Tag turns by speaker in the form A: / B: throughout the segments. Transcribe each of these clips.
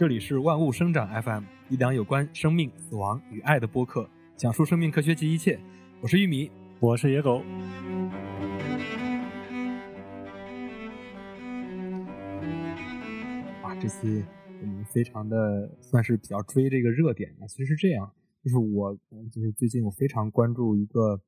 A: 这里是万物生长 FM，一档有关生命、死亡与爱的播客，讲述生命科学及一切。我是玉米，
B: 我是野狗。
A: 啊，这次我们非常的算是比较追这个热点的。其实是这样，就是我就是最近我非常关注一个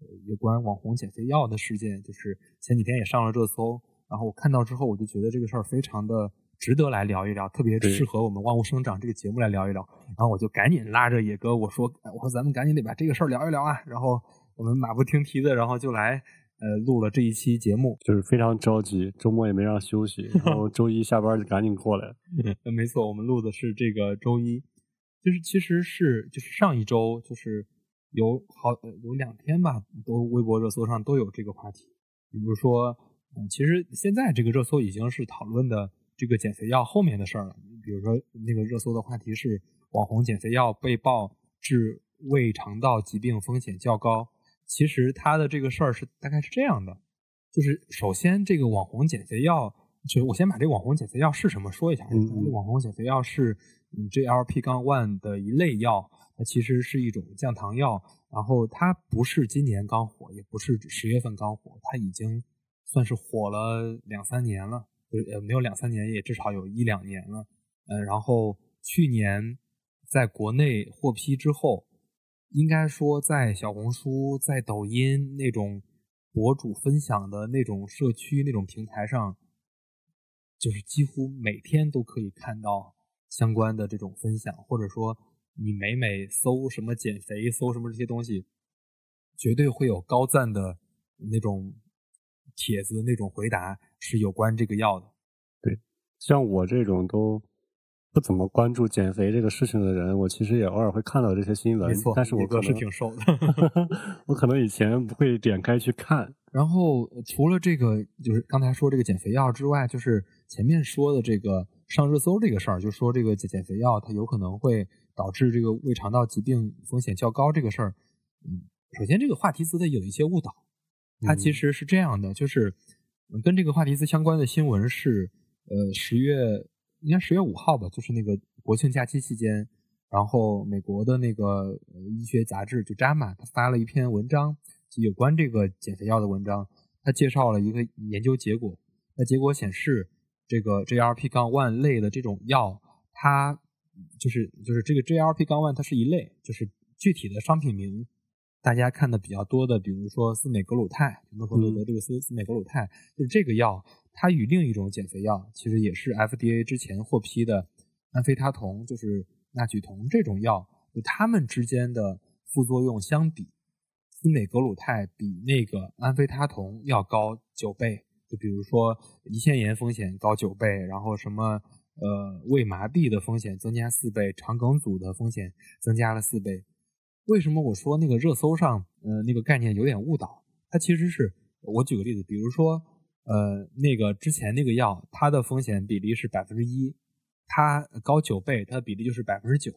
A: 呃有关网红减肥药的事件，就是前几天也上了热搜。然后我看到之后，我就觉得这个事儿非常的值得来聊一聊，特别适合我们万物生长这个节目来聊一聊。然后我就赶紧拉着野哥我说：“我说咱们赶紧得把这个事儿聊一聊啊！”然后我们马不停蹄的，然后就来呃录了这一期节目，
B: 就是非常着急，周末也没让休息，然后周一下班就赶紧过来。
A: 没错，我们录的是这个周一，就是其实是就是上一周就是有好有两天吧，都微博热搜上都有这个话题，比如说。嗯，其实现在这个热搜已经是讨论的这个减肥药后面的事儿了。比如说，那个热搜的话题是网红减肥药被曝致胃肠道疾病风险较高。其实它的这个事儿是大概是这样的，就是首先这个网红减肥药，就是我先把这个网红减肥药是什么说一下。嗯，网红减肥药是 GLP- 杠 one 的一类药，它其实是一种降糖药。然后它不是今年刚火，也不是十月份刚火，它已经。算是火了两三年了，呃，没有两三年，也至少有一两年了。嗯，然后去年在国内获批之后，应该说在小红书、在抖音那种博主分享的那种社区那种平台上，就是几乎每天都可以看到相关的这种分享，或者说你每每搜什么减肥、搜什么这些东西，绝对会有高赞的那种。帖子那种回答是有关这个药的，
B: 对，像我这种都不怎么关注减肥这个事情的人，我其实也偶尔会看到这些新闻。
A: 没错，
B: 但是我
A: 哥是挺瘦的，
B: 我可能以前不会点开去看。
A: 然后除了这个，就是刚才说这个减肥药之外，就是前面说的这个上热搜这个事儿，就说这个减减肥药它有可能会导致这个胃肠道疾病风险较高这个事儿。嗯，首先这个话题词它有一些误导。它其实是这样的，就是跟这个话题词相关的新闻是，呃，十月应该十月五号吧，就是那个国庆假期期间，然后美国的那个医学杂志就《JAMA》他发了一篇文章，有关这个减肥药的文章，他介绍了一个研究结果，那结果显示，这个 GLP- 杠 one 类的这种药，它就是就是这个 GLP- 杠 one 它是一类，就是具体的商品名。大家看的比较多的，比如说司美格鲁肽，诺和罗德这个司司美格鲁肽，就是这个药，它与另一种减肥药，其实也是 FDA 之前获批的安非他酮，就是纳曲酮这种药，就它们之间的副作用相比，司美格鲁肽比那个安非他酮要高九倍。就比如说胰腺炎风险高九倍，然后什么呃胃麻痹的风险增加四倍，肠梗阻的风险增加了四倍。为什么我说那个热搜上，呃，那个概念有点误导？它其实是，我举个例子，比如说，呃，那个之前那个药，它的风险比例是百分之一，它高九倍，它的比例就是百分之九，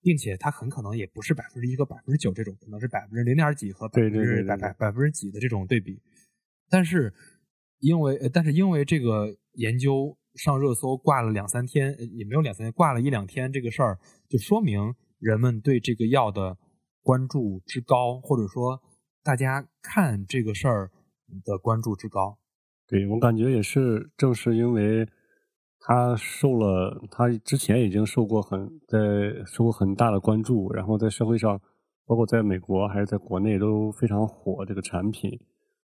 A: 并且它很可能也不是百分之一和百分之九这种，可能是百分之零点几和百分之百百百分之几的这种对比。但是因为，但是因为这个研究上热搜挂了两三天，也没有两三天，挂了一两天，这个事儿就说明人们对这个药的。关注之高，或者说大家看这个事儿的关注之高，
B: 对我感觉也是，正是因为他受了，他之前已经受过很在受过很大的关注，然后在社会上，包括在美国还是在国内都非常火这个产品，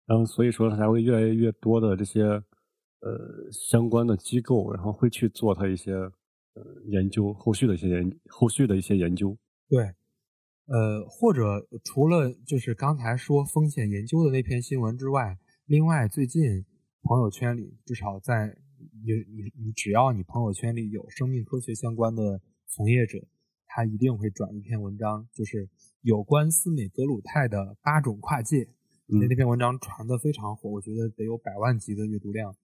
B: 然后所以说他才会越来越多的这些呃相关的机构，然后会去做他一些呃研究，后续的一些研后续的一些研究，
A: 对。呃，或者除了就是刚才说风险研究的那篇新闻之外，另外最近朋友圈里，至少在你你你只要你朋友圈里有生命科学相关的从业者，他一定会转一篇文章，就是有关斯美格鲁肽的八种跨界。那那篇文章传的非常火，我觉得得有百万级的阅读量。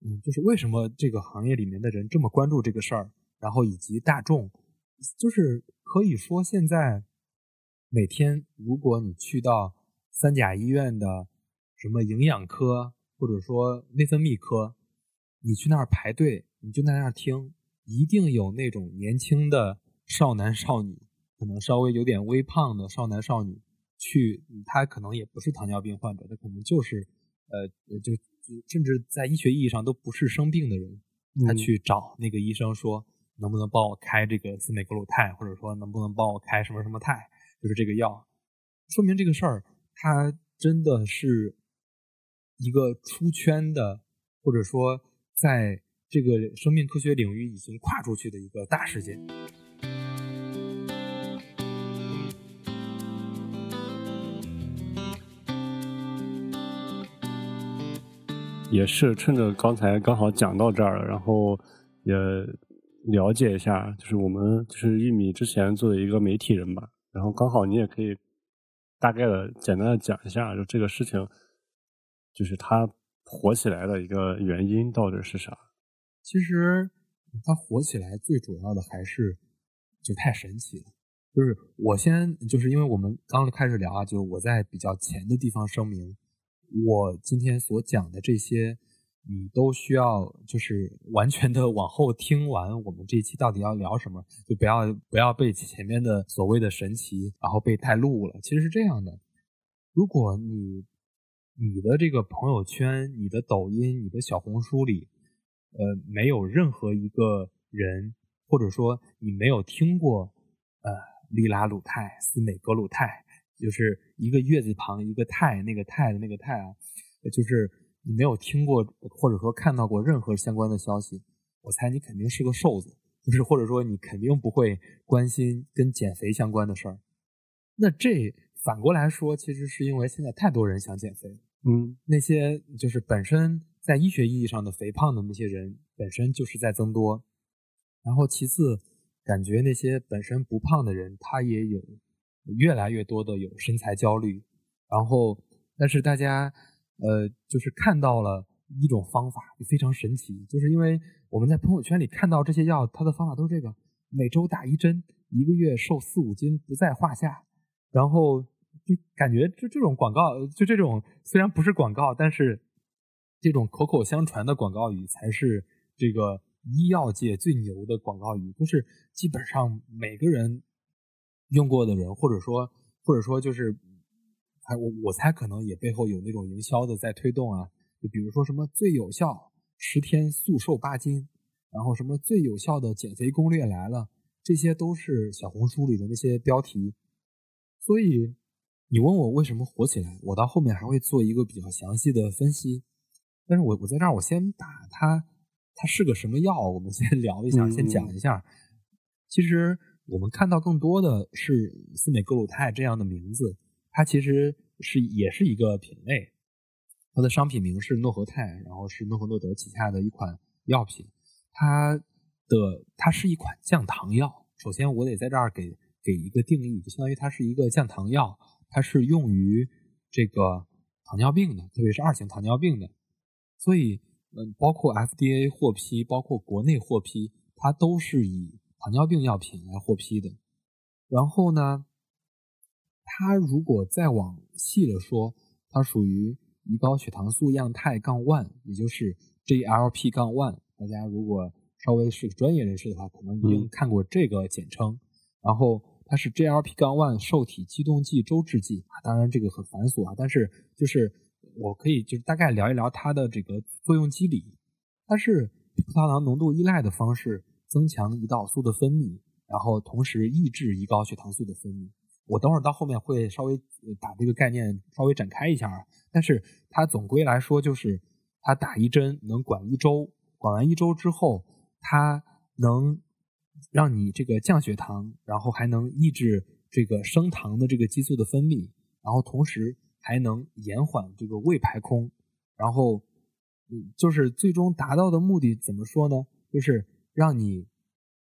A: 嗯，就是为什么这个行业里面的人这么关注这个事儿，然后以及大众，就是可以说现在。每天，如果你去到三甲医院的什么营养科，或者说内分泌科，你去那儿排队，你就在那儿听，一定有那种年轻的少男少女，可能稍微有点微胖的少男少女，去他可能也不是糖尿病患者，他可能就是呃就甚至在医学意义上都不是生病的人，他去找那个医生说能不能帮我开这个司美格鲁肽，或者说能不能帮我开什么什么肽，就是这个药，说明这个事儿它真的是一个出圈的，或者说在。这个生命科学领域已经跨出去的一个大事件，
B: 也是趁着刚才刚好讲到这儿了，然后也了解一下，就是我们就是玉米之前作为一个媒体人吧，然后刚好你也可以大概的简单的讲一下，就这个事情，就是它火起来的一个原因到底是啥？
A: 其实它火起来最主要的还是就太神奇了。就是我先就是因为我们刚刚开始聊啊，就我在比较前的地方声明，我今天所讲的这些，你都需要就是 完全的往后听完我们这一期到底要聊什么，就不要不要被前面的所谓的神奇然后被带路了。其实是这样的，如果你你的这个朋友圈、你的抖音、你的小红书里。呃，没有任何一个人，或者说你没有听过，呃，利拉鲁肽、司美格鲁肽，就是一个月字旁一个肽，那个肽的那个肽啊，就是你没有听过或者说看到过任何相关的消息，我猜你肯定是个瘦子，就是或者说你肯定不会关心跟减肥相关的事儿。那这反过来说，其实是因为现在太多人想减肥，
B: 嗯，
A: 那些就是本身。在医学意义上的肥胖的那些人本身就是在增多，然后其次，感觉那些本身不胖的人他也有越来越多的有身材焦虑，然后但是大家呃就是看到了一种方法非常神奇，就是因为我们在朋友圈里看到这些药，它的方法都是这个每周打一针，一个月瘦四五斤不在话下，然后就感觉就这种广告就这种虽然不是广告，但是。这种口口相传的广告语才是这个医药界最牛的广告语，就是基本上每个人用过的人，或者说或者说就是，还我我猜可能也背后有那种营销的在推动啊，就比如说什么最有效十天速瘦八斤，然后什么最有效的减肥攻略来了，这些都是小红书里的那些标题。所以你问我为什么火起来，我到后面还会做一个比较详细的分析。但是我我在这儿，我先把它它是个什么药，我们先 聊一下，先讲一下。其实我们看到更多的是司美格鲁肽这样的名字，它其实是也是一个品类，它的商品名是诺和泰，然后是诺和诺德旗下的一款药品。它的它是一款降糖药。首先我得在这儿给给一个定义，就相当于它是一个降糖药，它是用于这个糖尿病的，特别是二型糖尿病的。所以，嗯，包括 FDA 获批，包括国内获批，它都是以糖尿病药品来获批的。然后呢，它如果再往细了说，它属于胰高血糖素样态杠 one，也就是 GLP 杠 one。大家如果稍微是专业人士的话，可能已经看过这个简称。然后它是 GLP 杠 one 受体激动剂周制剂啊，当然这个很繁琐啊，但是就是。我可以就是大概聊一聊它的这个作用机理。它是葡萄糖浓度依赖的方式增强胰岛素的分泌，然后同时抑制胰高血糖素的分泌。我等会儿到后面会稍微把这个概念稍微展开一下啊。但是它总归来说就是它打一针能管一周，管完一周之后，它能让你这个降血糖，然后还能抑制这个升糖的这个激素的分泌，然后同时。还能延缓这个胃排空，然后，嗯，就是最终达到的目的怎么说呢？就是让你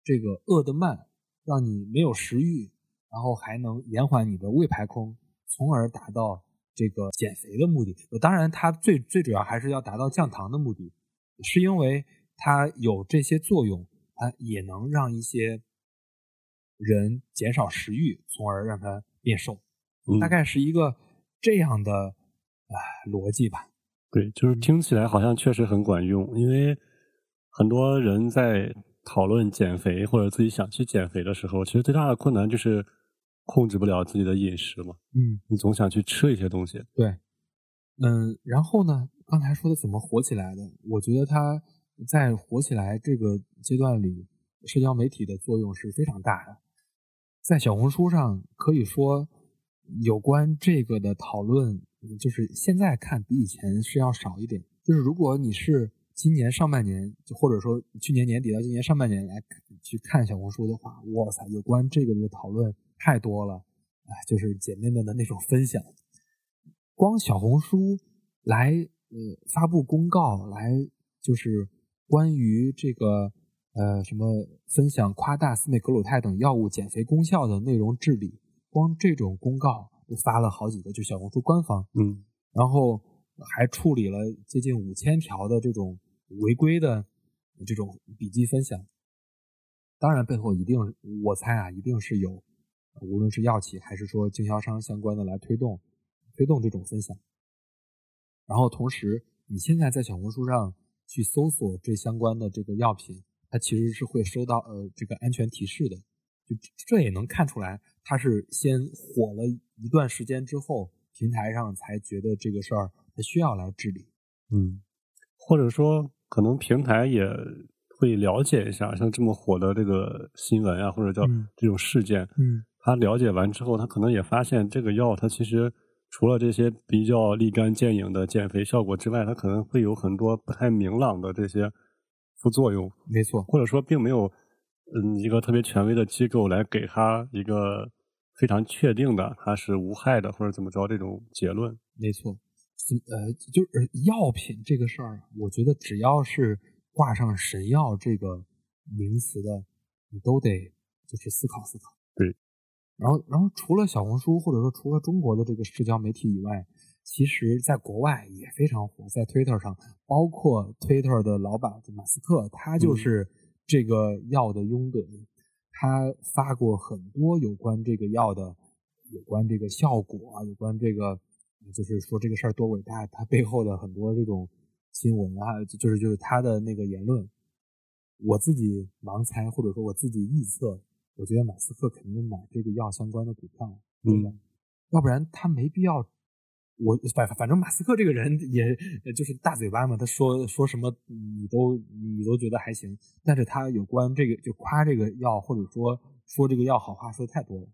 A: 这个饿得慢，让你没有食欲，然后还能延缓你的胃排空，从而达到这个减肥的目的。当然，它最最主要还是要达到降糖的目的，是因为它有这些作用，它也能让一些人减少食欲，从而让他变瘦。大概是一个。这样的啊逻辑吧，
B: 对，就是听起来好像确实很管用，因为很多人在讨论减肥或者自己想去减肥的时候，其实最大的困难就是控制不了自己的饮食嘛。
A: 嗯，
B: 你总想去吃一些东西。
A: 对，嗯，然后呢，刚才说的怎么火起来的？我觉得它在火起来这个阶段里，社交媒体的作用是非常大的。在小红书上，可以说有关这个的讨论，就是现在看比以前是要少一点。就是如果你是今年上半年，就或者说去年年底到今年上半年来去看小红书的话，哇塞，有关这个的讨论太多了，哎，就是姐妹们的那种分享。光小红书来呃发布公告，来就是关于这个呃什么分享夸大司美格鲁肽等药物减肥功效的内容治理，光这种公告就发了好几个，就小红书官方，
B: 嗯，
A: 然后还处理了接近五千条的这种违规的这种笔记分享。当然，背后一定我猜啊，一定是有无论是药企还是说经销商相关的来推动。推动这种分享，然后同时，你现在在小红书上去搜索这相关的这个药品，它其实是会收到呃这个安全提示的，就这也能看出来，它是先火了一段时间之后，平台上才觉得这个事儿它需要来治理，
B: 嗯，或者说可能平台也会了解一下，像这么火的这个新闻啊，或者叫这种事件，
A: 嗯，
B: 他了解完之后，他可能也发现这个药它其实。除了这些比较立竿见影的减肥效果之外，它可能会有很多不太明朗的这些副作用。
A: 没错，
B: 或者说并没有嗯一个特别权威的机构来给他一个非常确定的它是无害的或者怎么着这种结论。
A: 没错，呃，就是药品这个事儿，我觉得只要是挂上神药这个名词的，你都得就是思考思考。
B: 对。
A: 然后，然后除了小红书，或者说除了中国的这个社交媒体以外，其实在国外也非常火，在 Twitter 上，包括 Twitter 的老板马斯克，他就是这个药的拥趸，他发过很多有关这个药的、有关这个效果啊、有关这个，就是说这个事儿多伟大，他背后的很多这种新闻啊，就是就是他的那个言论，我自己盲猜，或者说我自己臆测。我觉得马斯克肯定买这个药相关的股票，对吧？要不然他没必要。我反反正马斯克这个人也就是大嘴巴嘛，他说说什么你都你都觉得还行。但是他有关这个就夸这个药，或者说说这个药好话说的太多了。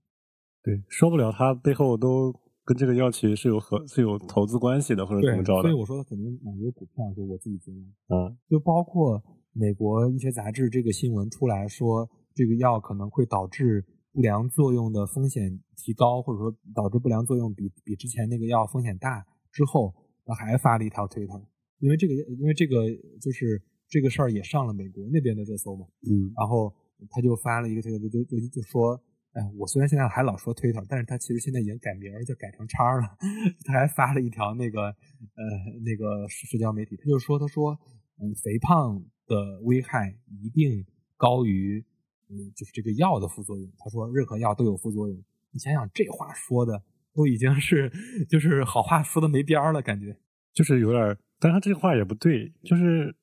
B: 对，说不了他背后都跟这个药企是有合是有投资关系的，或者怎么着的。
A: 所以我说他肯定买这个股票，就我自己觉得，
B: 嗯，
A: 就包括美国医学杂志这个新闻出来说。这个药可能会导致不良作用的风险提高，或者说导致不良作用比比之前那个药风险大。之后他还发了一条推特，因为这个因为这个就是这个事儿也上了美国那边的热搜嘛。
B: 嗯，
A: 然后他就发了一个推特，就就就说，哎，我虽然现在还老说推特，但是他其实现在已经改名儿，就改成叉了。他还发了一条那个呃那个社交媒体，他就说，他说，嗯，肥胖的危害一定高于。嗯，就是这个药的副作用。他说，任何药都有副作用。你想想，这话说的都已经是，就是好话说的没边儿了，感觉
B: 就是有点。但他这话也不对，就是，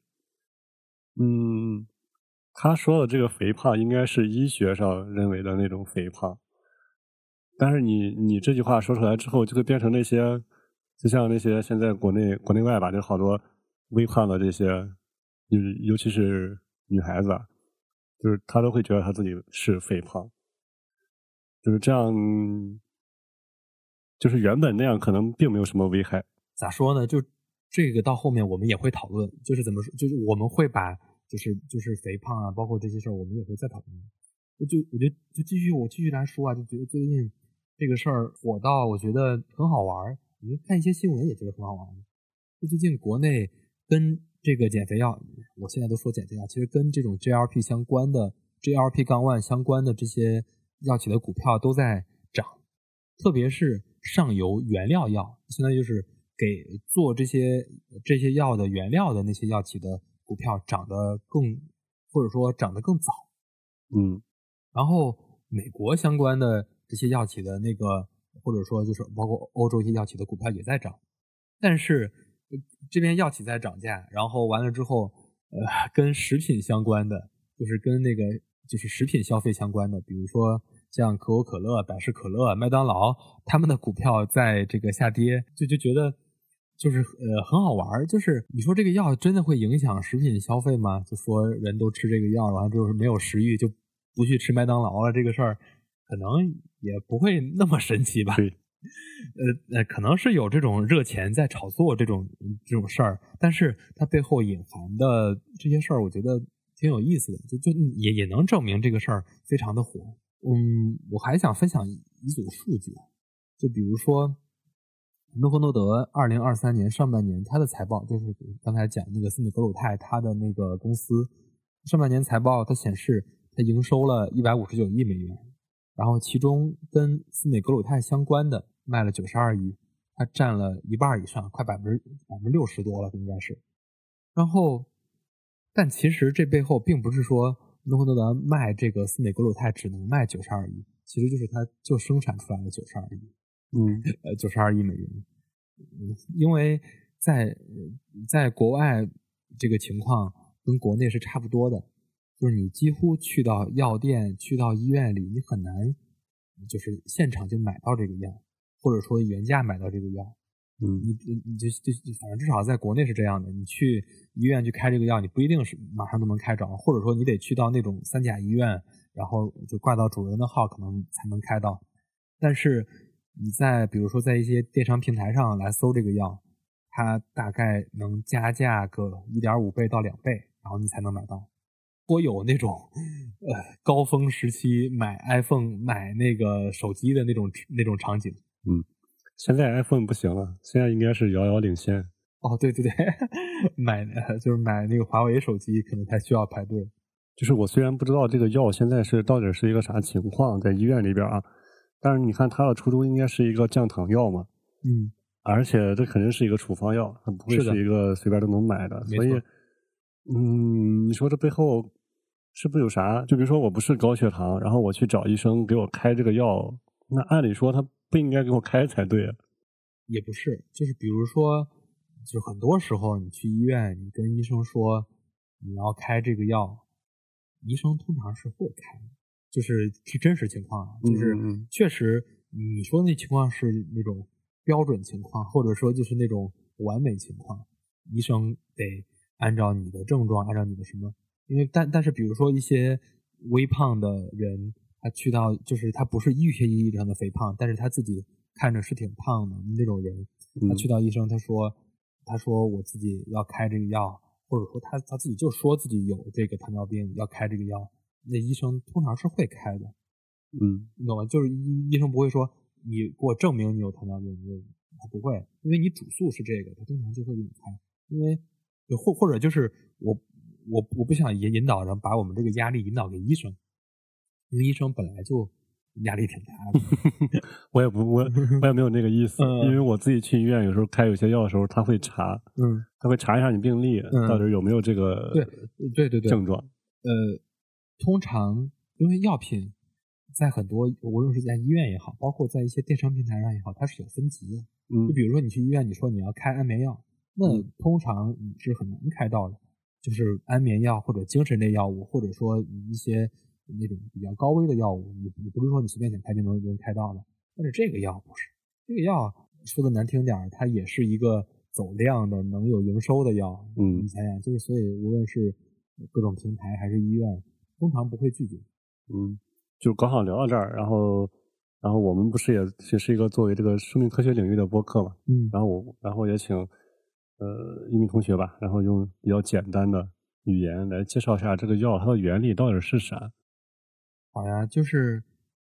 B: 嗯，他说的这个肥胖应该是医学上认为的那种肥胖。但是你你这句话说出来之后，就会变成那些，就像那些现在国内国内外吧，就好多微胖的这些，就是尤其是女孩子。就是他都会觉得他自己是肥胖，就是这样，就是原本那样可能并没有什么危害。
A: 咋说呢？就这个到后面我们也会讨论，就是怎么说，就是我们会把就是就是肥胖啊，包括这些事儿，我们也会再讨论。就我觉得就继续我继续来说啊，就觉得最近这个事儿火到我觉得很好玩儿，你看一些新闻也觉得很好玩儿。就最近国内跟。这个减肥药，我现在都说减肥药，其实跟这种 GLP 相关的 GLP 杠 one 相关的这些药企的股票都在涨，特别是上游原料药，相当于就是给做这些这些药的原料的那些药企的股票涨得更，或者说涨得更早。
B: 嗯，
A: 然后美国相关的这些药企的那个，或者说就是包括欧洲一些药企的股票也在涨，但是。这边药企在涨价，然后完了之后，呃，跟食品相关的就是跟那个就是食品消费相关的，比如说像可口可乐、百事可乐、麦当劳，他们的股票在这个下跌，就就觉得就是呃很好玩儿。就是你说这个药真的会影响食品消费吗？就说人都吃这个药，完了之后没有食欲，就不去吃麦当劳了，这个事儿可能也不会那么神奇吧？呃呃，可能是有这种热钱在炒作这种这种事儿，但是它背后隐含的这些事儿，我觉得挺有意思的，就就也也能证明这个事儿非常的火。嗯，我还想分享一组数据，就比如说诺和诺德二零二三年上半年它的财报，就是刚才讲那个斯美格鲁肽它的那个公司上半年财报，它显示它营收了一百五十九亿美元。然后其中跟斯美格鲁肽相关的卖了九十二亿，它占了一半以上，快百分之百分之六十多了，应该是。然后，但其实这背后并不是说诺和诺德卖这个斯美格鲁肽只能卖九十二亿，其实就是它就生产出来了九十二亿，
B: 嗯，
A: 呃，九十二亿美元。嗯，因为在在国外这个情况跟国内是差不多的。就是你几乎去到药店、去到医院里，你很难就是现场就买到这个药，或者说原价买到这个药。
B: 嗯，
A: 你你你就就反正至少在国内是这样的，你去医院去开这个药，你不一定是马上都能开着，或者说你得去到那种三甲医院，然后就挂到主任的号，可能才能开到。但是你在比如说在一些电商平台上来搜这个药，它大概能加价个一点五倍到两倍，然后你才能买到。我有那种，呃，高峰时期买 iPhone、买那个手机的那种那种场景。
B: 嗯，现在 iPhone 不行了，现在应该是遥遥领先。
A: 哦，对对对，买就是买那个华为手机，可能才需要排队。
B: 就是我虽然不知道这个药现在是到底是一个啥情况，在医院里边啊，但是你看它的初衷应该是一个降糖药嘛。
A: 嗯。
B: 而且这肯定是一个处方药，它不会是一个随便都能买的。所以，嗯，你说这背后。是不是有啥？就比如说我不是高血糖，然后我去找医生给我开这个药，那按理说他不应该给我开才对啊。
A: 也不是，就是比如说，就很多时候你去医院，你跟医生说你要开这个药，医生通常是会开，就是是真实情况，就是确实你说那情况是那种标准情况，或者说就是那种完美情况，医生得按照你的症状，按照你的什么。因为但但是，比如说一些微胖的人，他去到就是他不是医学意义上的肥胖，但是他自己看着是挺胖的那种人，他去到医生，他说他说我自己要开这个药，或者说他他自己就说自己有这个糖尿病要开这个药，那医生通常是会开的，
B: 嗯，
A: 你懂吗？就是医医生不会说你给我证明你有糖尿病，他不会，因为你主诉是这个，他通常就会给你开，因为或或者就是我。我我不想引引导着把我们这个压力引导给医生，因为医生本来就压力挺大
B: 的。我也不我我也没有那个意思，因为我自己去医院有时候开有些药的时候，他会查，
A: 嗯，
B: 他会查一下你病历到底有没有这个
A: 对对对对
B: 症状。
A: 呃，通常因为药品在很多无论是在医院也好，包括在一些电商平台上也好，它是有分级的。
B: 嗯，
A: 就比如说你去医院，你说你要开安眠药，那通常你是很难开到的。就是安眠药或者精神类药物，或者说一些那种比较高危的药物，你你不是说你随便想开就能能开到的。但是这个药不是，这个药说的难听点它也是一个走量的、能有营收的药。
B: 嗯，
A: 你想想，就是所以无论是各种平台还是医院，通常不会拒绝。
B: 嗯，就刚好聊到这儿，然后然后我们不是也也是一个作为这个生命科学领域的播客嘛？
A: 嗯，
B: 然后我然后也请。呃，一名同学吧，然后用比较简单的语言来介绍一下这个药它的原理到底是啥。
A: 好呀，就是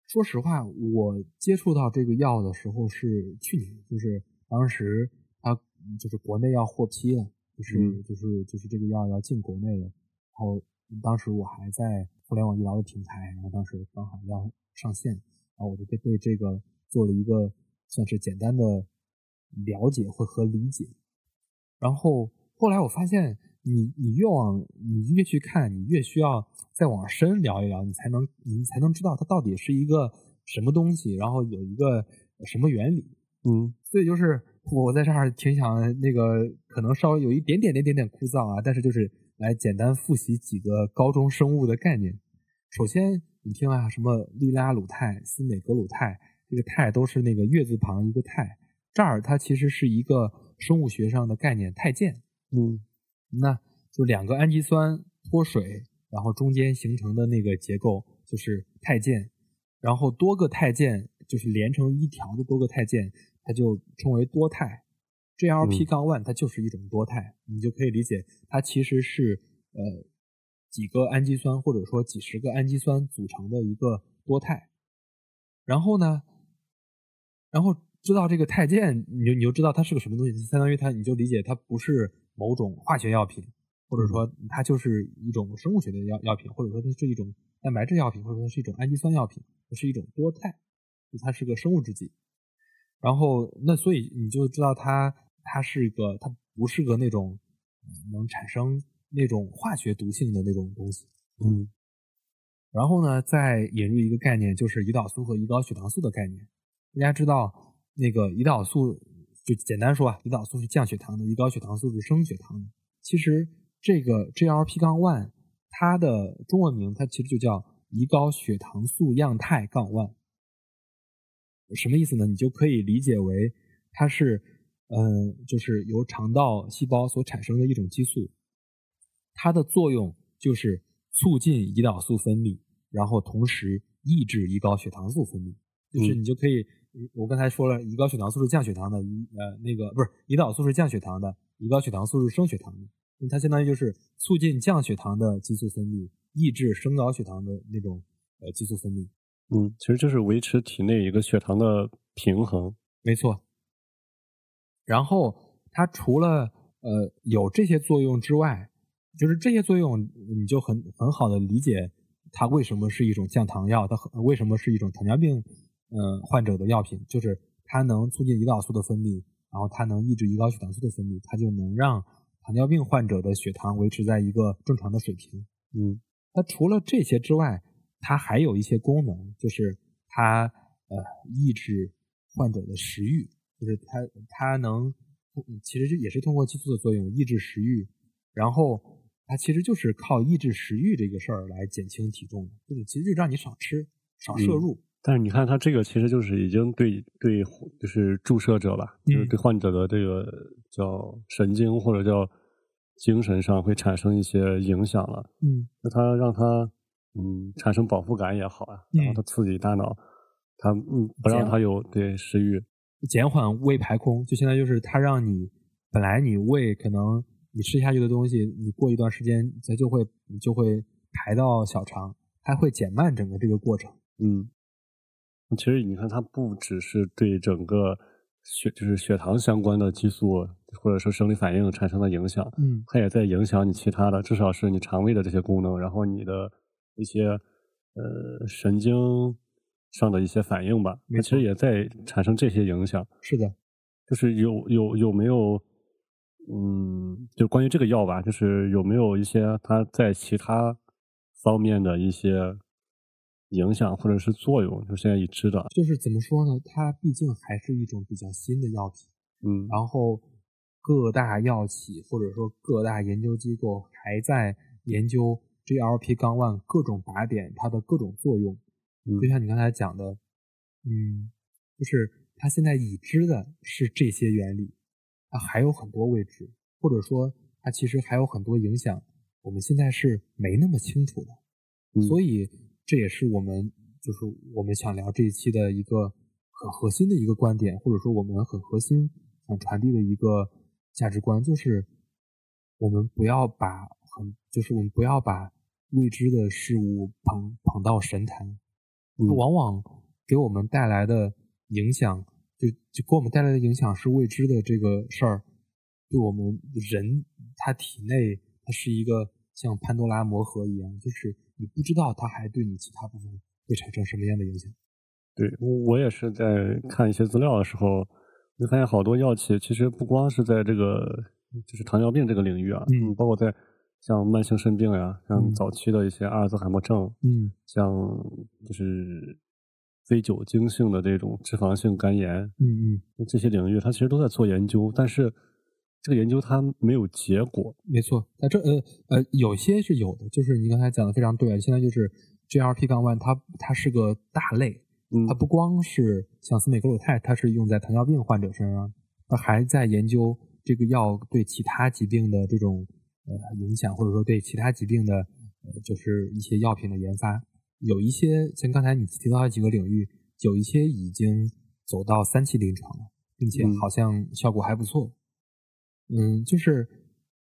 A: 说实话，我接触到这个药的时候是去年，就是当时它就是国内要获批了，就是就是就是这个药要进国内了，然后当时我还在互联网医疗的平台，然后当时刚好要上线，然后我就对对这个做了一个算是简单的了解或和理解。然后后来我发现，你你越往你越去看，你越需要再往深聊一聊，你才能你才能知道它到底是一个什么东西，然后有一个什么原理。
B: 嗯，
A: 所以就是我在这儿挺想那个，可能稍微有一点点点点点枯燥啊，但是就是来简单复习几个高中生物的概念。首先，你听啊，什么利拉鲁肽、斯美格鲁肽，这个肽都是那个月字旁一个肽，这儿它其实是一个生物学上的概念，肽键。
B: 嗯，
A: 那就两个氨基酸脱水，然后中间形成的那个结构就是肽键，然后多个肽键就是连成一条的多个肽键，它就称为多肽。GLP 杠 one 它就是一种多肽，你就可以理解它其实是呃几个氨基酸或者说几十个氨基酸组成的一个多肽。然后呢，然后知道这个肽键，你就你就知道它是个什么东西，相当于它你就理解它不是某种化学药品，或者说它就是一种生物学的药药品，或者说它是一种蛋白质药品，或者说它是一种氨基酸药品，是一种多肽，它是个生物制剂。然后那所以你就知道它。它是个，它不是个那种能产生那种化学毒性的那种东西。
B: 嗯，
A: 然后呢，再引入一个概念，就是胰岛素和胰高血糖素的概念。大家知道，那个胰岛素就简单说啊，胰岛素是降血糖的，胰高血糖素是升血糖的。其实这个 GLP 杠 one 它的中文名，它其实就叫胰高血糖素样态杠 one。什么意思呢？你就可以理解为它是。嗯，就是由肠道细胞所产生的一种激素，它的作用就是促进胰岛素分泌，然后同时抑制胰高血糖素分泌。就是你就可以，我刚才说了，胰高血糖素是降血糖的，胰呃那个不是胰岛素是降血糖的，胰高血糖素是升血糖的。它相当于就是促进降血糖的激素分泌，抑制升高血糖的那种呃激素分泌。
B: 嗯，其实就是维持体内一个血糖的平衡。
A: 没错。然后它除了呃有这些作用之外，就是这些作用你就很很好的理解它为什么是一种降糖药，它为什么是一种糖尿病呃患者的药品，就是它能促进胰岛素的分泌，然后它能抑制胰高血糖素的分泌，它就能让糖尿病患者的血糖维持在一个正常的水平。
B: 嗯，
A: 那除了这些之外，它还有一些功能，就是它呃抑制患者的食欲。就是它，它能，其实也是通过激素的作用抑制食欲，然后它其实就是靠抑制食欲这个事儿来减轻体重，就是其实就让你少吃、少摄入。
B: 但是你看它这个其实就是已经对对，就是注射者吧，就是对患者的这个叫神经或者叫精神上会产生一些影响了。
A: 嗯，
B: 那它让它嗯产生饱腹感也好啊，然后它刺激大脑，它嗯不让它有对食欲。
A: 减缓胃排空，就现在就是它让你本来你胃可能你吃下去的东西，你过一段时间它就会就会排到小肠，它会减慢整个这个过程。
B: 嗯，其实你看它不只是对整个血就是血糖相关的激素或者说生理反应产生的影响，
A: 嗯，
B: 它也在影响你其他的，至少是你肠胃的这些功能，然后你的一些呃神经。上的一些反应吧，它其实也在产生这些影响。
A: 是的，
B: 就是有有有没有，嗯，就关于这个药吧，就是有没有一些它在其他方面的一些影响或者是作用，就现在已知的。
A: 就是怎么说呢？它毕竟还是一种比较新的药品，
B: 嗯，
A: 然后各大药企或者说各大研究机构还在研究 GLP 杠 one 各种靶点它的各种作用。就像你刚才讲的，嗯，就是它现在已知的是这些原理，它还有很多未知，或者说它其实还有很多影响，我们现在是没那么清楚的。所以这也是我们就是我们想聊这一期的一个很核心的一个观点，或者说我们很核心想传递的一个价值观，就是我们不要把很，就是我们不要把未知的事物捧捧到神坛。往往给我们带来的影响，就就给我们带来的影响是未知的这个事儿，对我们人他体内它是一个像潘多拉魔盒一样，就是你不知道它还对你其他部分会产生什么样的影响。
B: 对，我也是在看一些资料的时候，就发现好多药企其实不光是在这个就是糖尿病这个领域啊，
A: 嗯，
B: 包括在。像慢性肾病呀，像早期的一些阿尔兹海默症，
A: 嗯，
B: 像就是非酒精性的这种脂肪性肝炎，
A: 嗯嗯，
B: 这些领域它其实都在做研究，但是这个研究它没有结果。
A: 没错，在这呃呃有些是有的，就是你刚才讲的非常对啊。现在就是 GLP 杠 one，它它是个大类，
B: 嗯
A: 它不光是像司美格鲁肽，它是用在糖尿病患者身上，它还在研究这个药对其他疾病的这种呃影响，或者说对其他疾病的呃就是一些药品的研发。有一些像刚才你提到的几个领域，有一些已经走到三期临床了，并且
B: 嗯
A: 好像效果还不错。嗯，就是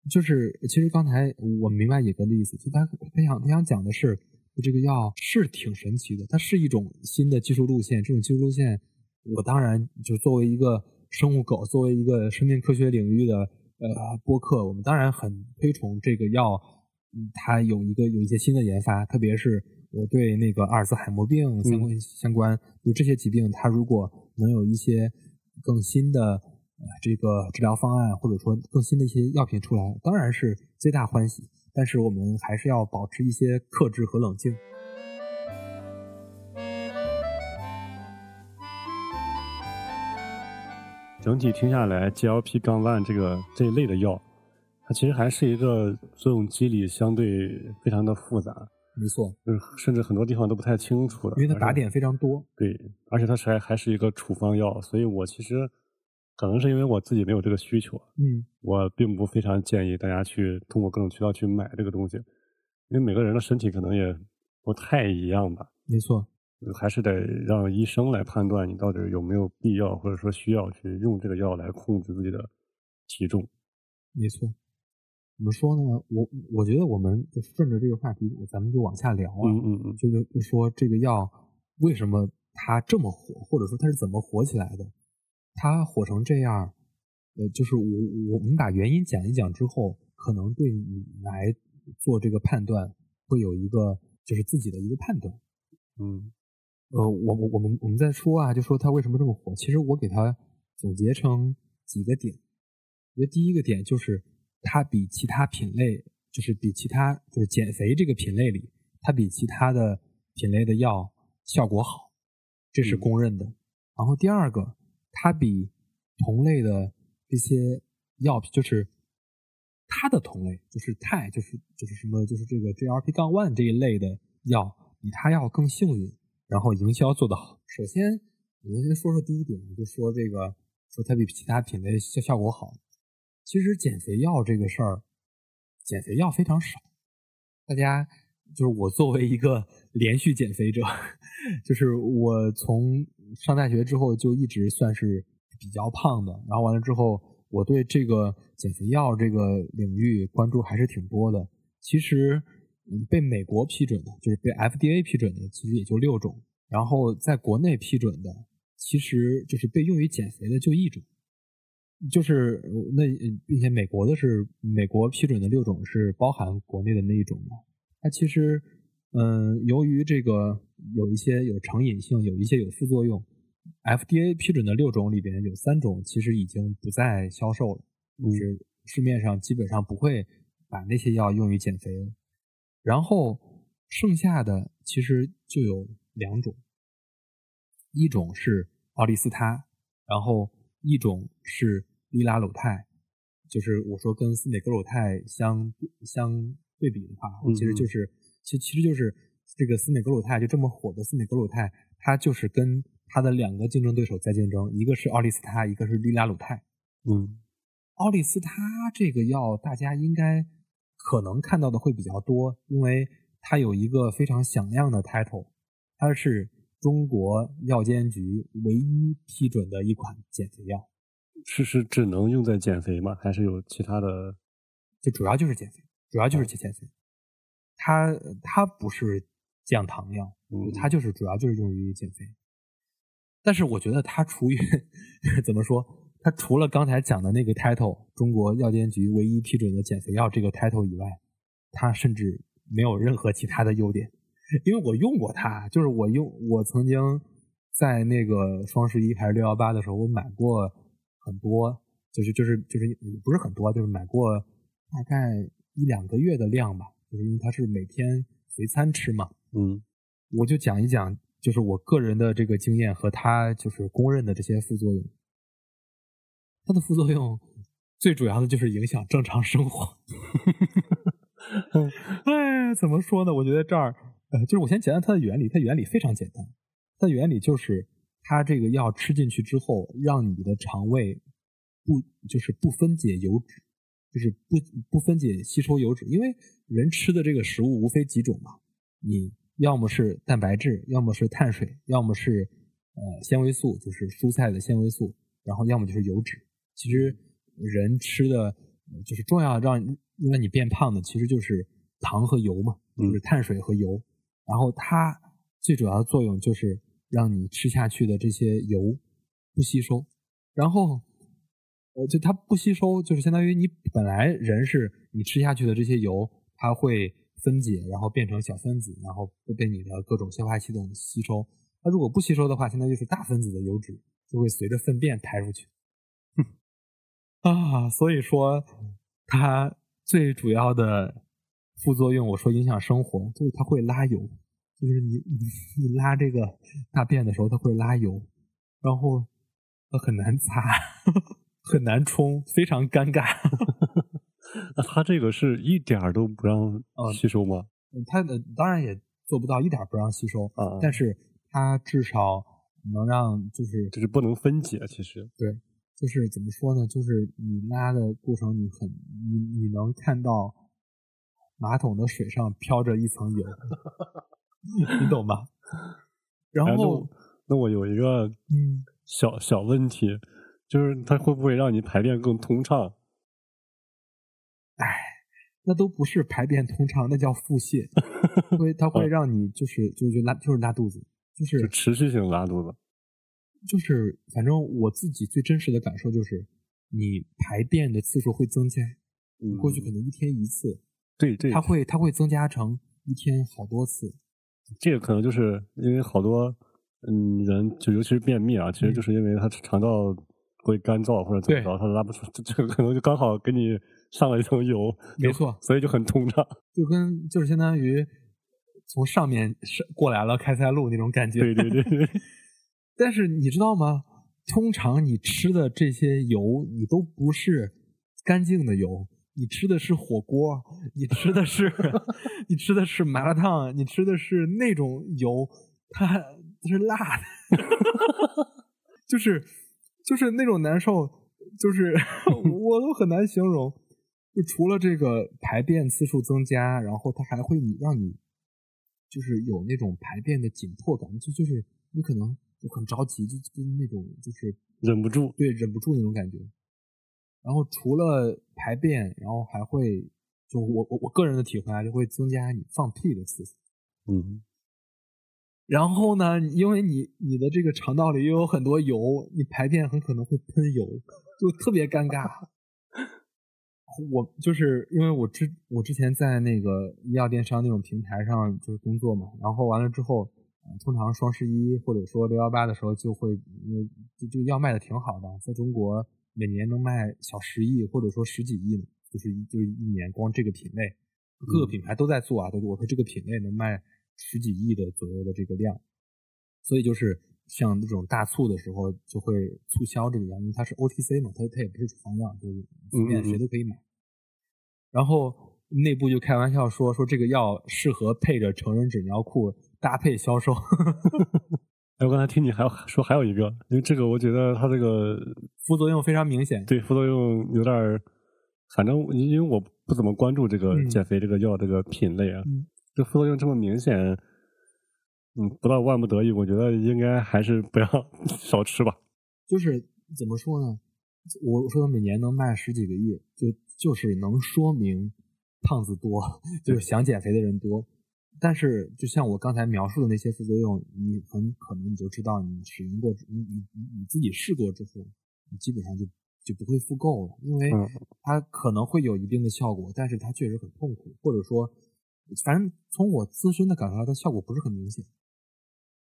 A: 就是，其实刚才我明白有个意思，就他他想他想讲的是，这个药是挺神奇的，它是一种新的技术路线。这种技术路线，我当然就作为一个生物狗，作为一个生命科学领域的呃播客，我们当然很推崇这个药，嗯它有一个有一些新的研发，特别是我对那个阿尔茨海默病相关、相关，就这些疾病，它如果能有一些更新的呃这个治疗方案，或者说更新的一些药品出来，当然是皆大欢喜。但是我们还是要保持一些克制和冷静。
B: 整体听下来，GLP 杠 one 这个这一类的药，它其实还是一个作用机理相对非常的复杂，
A: 没错，
B: 就是甚至很多地方都不太清楚的。
A: 因为它靶点非常多。
B: 对，而且它是还还是一个处方药，所以我其实可能是因为我自己没有这个需求，
A: 嗯，
B: 我并不非常建议大家去通过各种渠道去买这个东西，因为每个人的身体可能也不太一样吧，
A: 没错，
B: 还是得让医生来判断你到底有没有必要或者说需要去用这个药来控制自己的体重。
A: 没错。怎么说呢？我我觉得我们就顺着这个话题，咱们就往下聊啊。
B: 嗯嗯嗯
A: 就是就说这个药为什么它这么火，或者说它是怎么火起来的？它火成这样，呃，就是我我我们把原因讲一讲之后，可能对你来做这个判断会有一个就是自己的一个判断。
B: 嗯
A: 呃，我我我们我们在说啊，就说它为什么这么火？其实我给它总结成几个点。我觉得第一个点就是它比其他品类，就是比其他就是减肥这个品类里，它比其他的品类的药效果好，这是
B: 嗯
A: 公认的。然后第二个，它比同类的这些药品，就是它的同类，就是肽，就是就是什么，就是这个 GLP 杠 one 这一类的药，比它要更幸运，然后营销做得好。首先，我们先说说第一点，就说这个说它比其他品类效效果好。其实减肥药这个事儿，减肥药非常少。大家就是我作为一个连续减肥者，就是我从上大学之后就一直算是比较胖的，然后完了之后，我对这个减肥药这个领域关注还是挺多的。其实，被美国批准的，就是被 FDA 批准的，其实也就六种，然后在国内批准的，其实就是被用于减肥的就一种。就是那，并且美国的是美国批准的六种是包含国内的那一种的。它其实，嗯，由于这个有一些有成瘾性，有一些有副作用，FDA 批准的六种里边有三种其实已经不再销售了，就是市面上基本上不会把那些药用于减肥了。然后剩下的其实就有两种，一种是奥利司他，然后一种是利拉鲁肽，就是我说跟司美格鲁肽相相对比的话，
B: 嗯
A: 其实就是其其实就是这个司美格鲁肽就这么火的司美格鲁肽，它就是跟它的两个竞争对手在竞争，一个是奥利司他，一个是利拉鲁肽。
B: 嗯
A: 奥利司他这个药，大家应该可能看到的会比较多，因为它有一个非常响亮的 title，它是中国药监局唯一批准的一款减肥药，
B: 是是只能用在减肥吗？还是有其他的？
A: 就主要就是减肥，主要就是减肥。它它不是降糖药，
B: 嗯
A: 它就是主要就是用于减肥。但是我觉得它除于 怎么说，它除了刚才讲的那个 title，中国药监局唯一批准的减肥药这个 title 以外，它甚至没有任何其他的优点。因为我用过它，就是我用我曾经在那个双十一还是六幺八的时候，我买过很多，就是就是就是不是很多，就是买过大概一两个月的量吧，就是因为它是每天随餐吃嘛，
B: 嗯
A: 我就讲一讲，就是我个人的这个经验和它就是公认的这些副作用。它的副作用最主要的就是影响正常生活。哎，怎么说呢？我觉得这儿，呃，就是我先讲讲它的原理。它原理非常简单，它的原理就是它这个药吃进去之后，让你的肠胃不就是不分解油脂，就是不不分解吸收油脂。因为人吃的这个食物无非几种嘛，你要么是蛋白质，要么是碳水，要么是呃纤维素，就是蔬菜的纤维素，然后要么就是油脂。其实人吃的就是重要让让你变胖的，其实就是糖和油嘛，就是碳水和油。然后它最主要的作用就是让你吃下去的这些油不吸收。然后，呃，就它不吸收，就是相当于你本来人是你吃下去的这些油，它会分解，然后变成小分子，然后会被你的各种消化系统吸收。它如果不吸收的话，相当于是大分子的油脂就会随着粪便排出去。啊，所以说它最主要的副作用，我说影响生活，就是它会拉油，就是你你 你拉这个大便的时候，它会拉油，然后它很难擦，很难冲，非常尴尬。
B: 那它这个是一点儿都不让吸收吗？
A: 它的当然也做不到一点不让吸收啊，但是它至少能让就是
B: 就是不能分解，其实
A: 对。就是怎么说呢？就是你拉的过程，你很你你能看到马桶的水上飘着一层油，你懂吧？然后，
B: 那我有一个嗯小小问题，就是它会不会让你排便更通畅？
A: 哎，那都不是排便通畅，那叫腹泻，会它会让你就是就是拉就是拉肚子，就是
B: 持续性拉肚子。
A: 就是，反正我自己最真实的感受就是，你排便的次数会增加。嗯，过去可能一天一次，
B: 对对，
A: 它会它会增加成一天好多次。
B: 这个可能就是因为好多嗯人，就尤其是便秘啊，其实就是因为他肠道会干燥或者怎么着，它拉不出，这个可能就刚好给你上了一层油，
A: 没错，
B: 所以就很通畅。
A: 就跟就是相当于从上面是过来了开塞露那种感觉。
B: 对对对对。
A: 但是你知道吗？通常你吃的这些油，你都不是干净的油。你吃的是火锅，你吃的是 你吃的是麻辣烫，你吃的是那种油，它是辣的，就是就是那种难受，就是 我都很难形容。就除了这个排便次数增加，然后它还会你让你就是有那种排便的紧迫感，就就是你可能。就很着急，就就那种就是
B: 忍不住，
A: 对，忍不住那种感觉。然后除了排便，然后还会就我我我个人的体会啊，就会增加你放屁的次数。
B: 嗯。
A: 然后呢，因为你你的这个肠道里又有很多油，你排便很可能会喷油，就特别尴尬。我就是因为我之我之前在那个医药电商那种平台上就是工作嘛，然后完了之后。通常双十一或者说六幺八的时候，就会因为这这个药卖的挺好的，在中国每年能卖小十亿或者说十几亿，就是就是一年光这个品类，各个品牌都在做啊，都我说这个品类能卖十几亿的左右的这个量，所以就是像这种大促的时候就会促销这个药，因为它是 OTC 嘛，它它也不是处方药，就是随便谁都可以买。然后内部就开玩笑说说这个药适合配着成人纸尿裤。搭配销售，
B: 哎，我刚才听你还说还有一个，因为这个我觉得它这个
A: 副作用非常明显。
B: 对，副作用有点，反正因为我不怎么关注这个减肥这个药这个品类啊，这副作用这么明显，嗯，不到万不得已，我觉得应该还是不要 少吃吧。
A: 就是怎么说呢？我说每年能卖十几个亿，就就是能说明胖子多，就是想减肥的人多。但是，就像我刚才描述的那些副作用，你很可能你就知道，你使用过，你你你自己试过之后，你基本上就就不会复购了，因为它可能会有一定的效果，但是它确实很痛苦，或者说，反正从我自身的感受来，它效果不是很明显。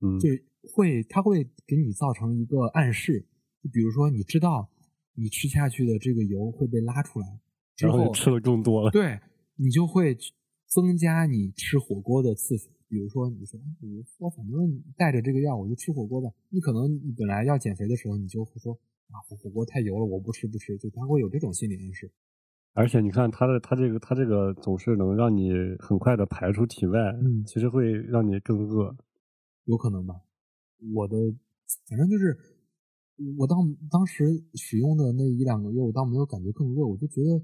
B: 嗯，
A: 就会它会给你造成一个暗示，就比如说，你知道你吃下去的这个油会被拉出来，之后
B: 吃的更多了，
A: 对你就会。增加你吃火锅的次数，比如说你说我我反正带着这个药我就吃火锅吧，你可能你本来要减肥的时候你就会说啊火火锅太油了，我不吃不吃，就它会有这种心理暗示。
B: 而且你看它的它这个它这个总是能让你很快的排出体外，
A: 嗯
B: 其实会让你更饿。
A: 有可能吧？我的反正就是我当当时使用的那一两个月，我倒没有感觉更饿，我就觉得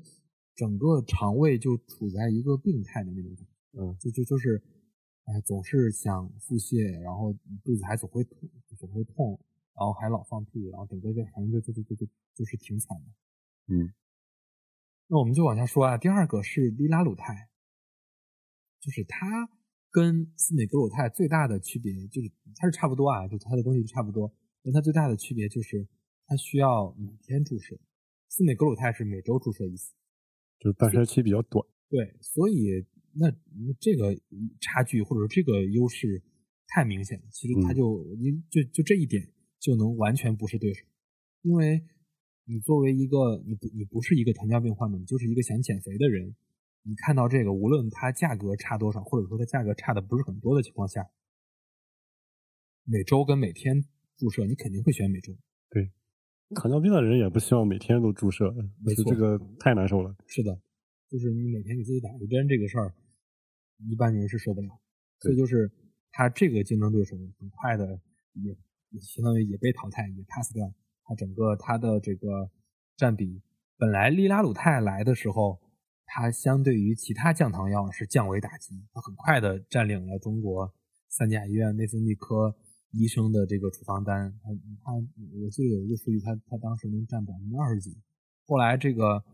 A: 整个肠胃就处在一个病态的那种，
B: 嗯，
A: 就就就是哎总是想腹泻，然后肚子还总会痛，总会痛，然后还老放屁，然后整个就反正就就就就就就是挺惨的。
B: 嗯，
A: 那我们就往下说啊，第二个是利拉鲁肽，就是它跟司美格鲁肽最大的区别就是它是差不多啊，就它的东西差不多，但它最大的区别就是它需要每天注射，司美格鲁肽是每周注射一次。
B: 就是半衰期比较短。
A: 对，所以那那这个差距或者说这个优势太明显了，其实它
B: 嗯
A: 就你、就就这一点就能完全不是对手，因为你作为一个你不你不是一个糖尿病患者，你就是一个想减肥的人，你看到这个，无论它价格差多少，或者说它价格差的不是很多的情况下，每周跟每天注射，你肯定会选每周。
B: 对糖尿病的人也不希望每天都注射，
A: 没错
B: 就这个太难受了。
A: 是的，就是你每天给自己打一针这个事儿，一般人是受不了。所以就是他这个竞争对手很快的也也相当于也被淘汰，也 pass 掉。他整个它的这个占比，本来利拉鲁肽来的时候，它相对于其他降糖药是降维打击，它很快的占领了中国三甲医院内分泌科医生的这个处方单。他他我记得有一个数据，他他当时能占百分之二十几。后来这个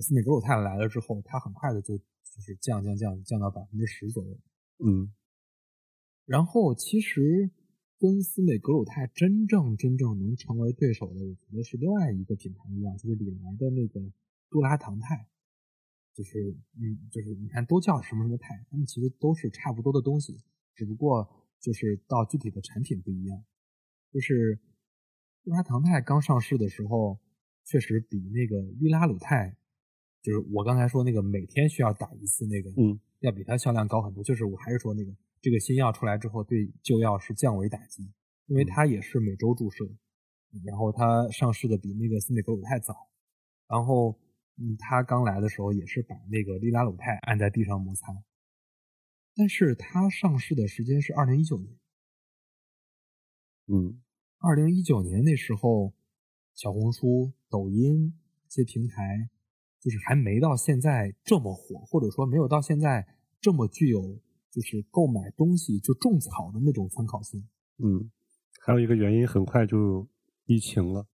A: 司美格鲁肽来了之后，它很快的就就是降降降降到百分之十左右。
B: 嗯
A: 然后其实跟司美格鲁肽真正真正能成为对手的，我觉得是另外一个品牌一样，就是李来的那个杜拉糖肽，就是嗯，就是你看都叫什么什么肽，他们其实都是差不多的东西，只不过就是到具体的产品不一样。就是杜拉糖肽刚上市的时候，确实比那个利拉鲁肽，就是我刚才说那个每天需要打一次那个，
B: 嗯，
A: 要比它销量高很多。就是我还是说那个这个新药出来之后，对旧药是降维打击，因为它也是每周注射，然后它上市的比那个司美格鲁肽早，然后嗯，它刚来的时候也是把那个利拉鲁肽按在地上摩擦，但是它上市的时间是二零一九年，
B: 嗯。
A: 二零一九年那时候，小红书、抖音这些平台就是还没到现在这么火，或者说没有到现在这么具有就是购买东西就种草的那种参考性，
B: 嗯，还有一个原因，很快就疫情了，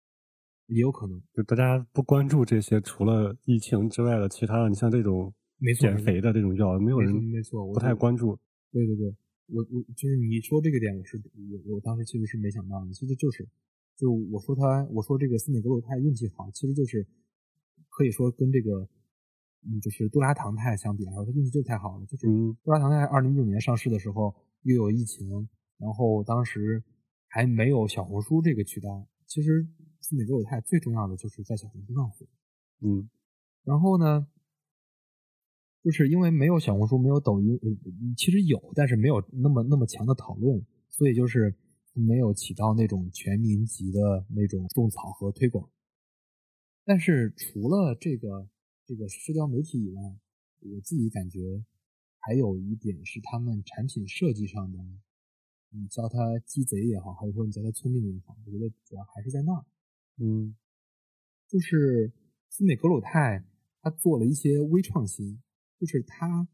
A: 也有可能。
B: 就大家不关注这些除了疫情之外的其他的，你像这种
A: 没
B: 减肥的这种药，没有人
A: 没错，我
B: 不太关注。
A: 对对对，我我就是你说这个点，我是我我当时其实是没想到的，其实就是就我说他我说这个司美格鲁肽运气好，其实就是可以说跟这个嗯就是杜拉糖肽相比来说，它运气就太好了。就是
B: 嗯
A: 杜拉糖肽二零一九年上市的时候又有疫情，然后当时还没有小红书这个渠道，其实司美格鲁肽最重要的就是在小红书上火。
B: 嗯
A: 然后呢，就是因为没有小红书，没有抖音，呃其实有，但是没有那么那么强的讨论，所以就是没有起到那种全民级的那种种草和推广。但是除了这个这个社交媒体以外，我自己感觉还有一点是他们产品设计上的，你叫他鸡贼也好，还是说你叫他聪明也好，我觉得主要还是在那儿。
B: 嗯
A: 就是斯美格鲁肽，它做了一些微创新，就是它，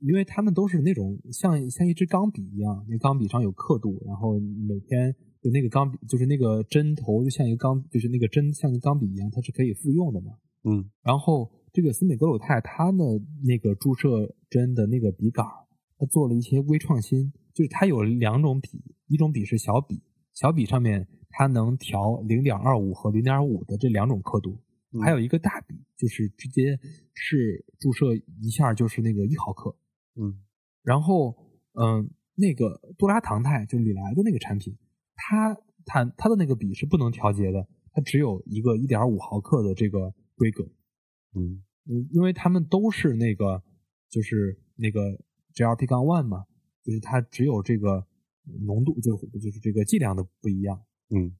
A: 因为他们都是那种像像一支钢笔一样，那钢笔上有刻度，然后每天就那个钢笔，就是那个针头就像一个钢，就是那个针像一个钢笔一样，它是可以复用的嘛。
B: 嗯。
A: 然后这个司美格鲁肽，它的那个注射针的那个笔杆儿，它做了一些微创新，就是它有两种笔，一种笔是小笔，小笔上面它能调零点二五和零点五的这两种刻度，
B: 嗯。
A: 还有一个大笔，就是直接是注射一下就是那个一毫克。
B: 嗯。
A: 然后，嗯，那个多拉糖肽就李来的那个产品，它它它的那个笔是不能调节的，它只有一个一点五毫克的这个规格。
B: 嗯
A: 嗯，因为他们都是那个就是那个 GLP 杠 one 嘛，就是它只有这个浓度，就就是这个剂量的不一样。
B: 嗯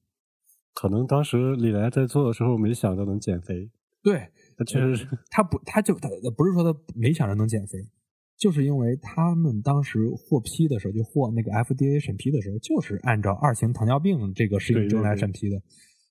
B: 可能当时李来在做的时候没想着能减肥，
A: 对，
B: 他确实是，
A: 他不，他就他不是说他没想着能减肥，就是因为他们当时获批的时候，就获那个 FDA 审批的时候，就是按照二型糖尿病这个适应症来审批的。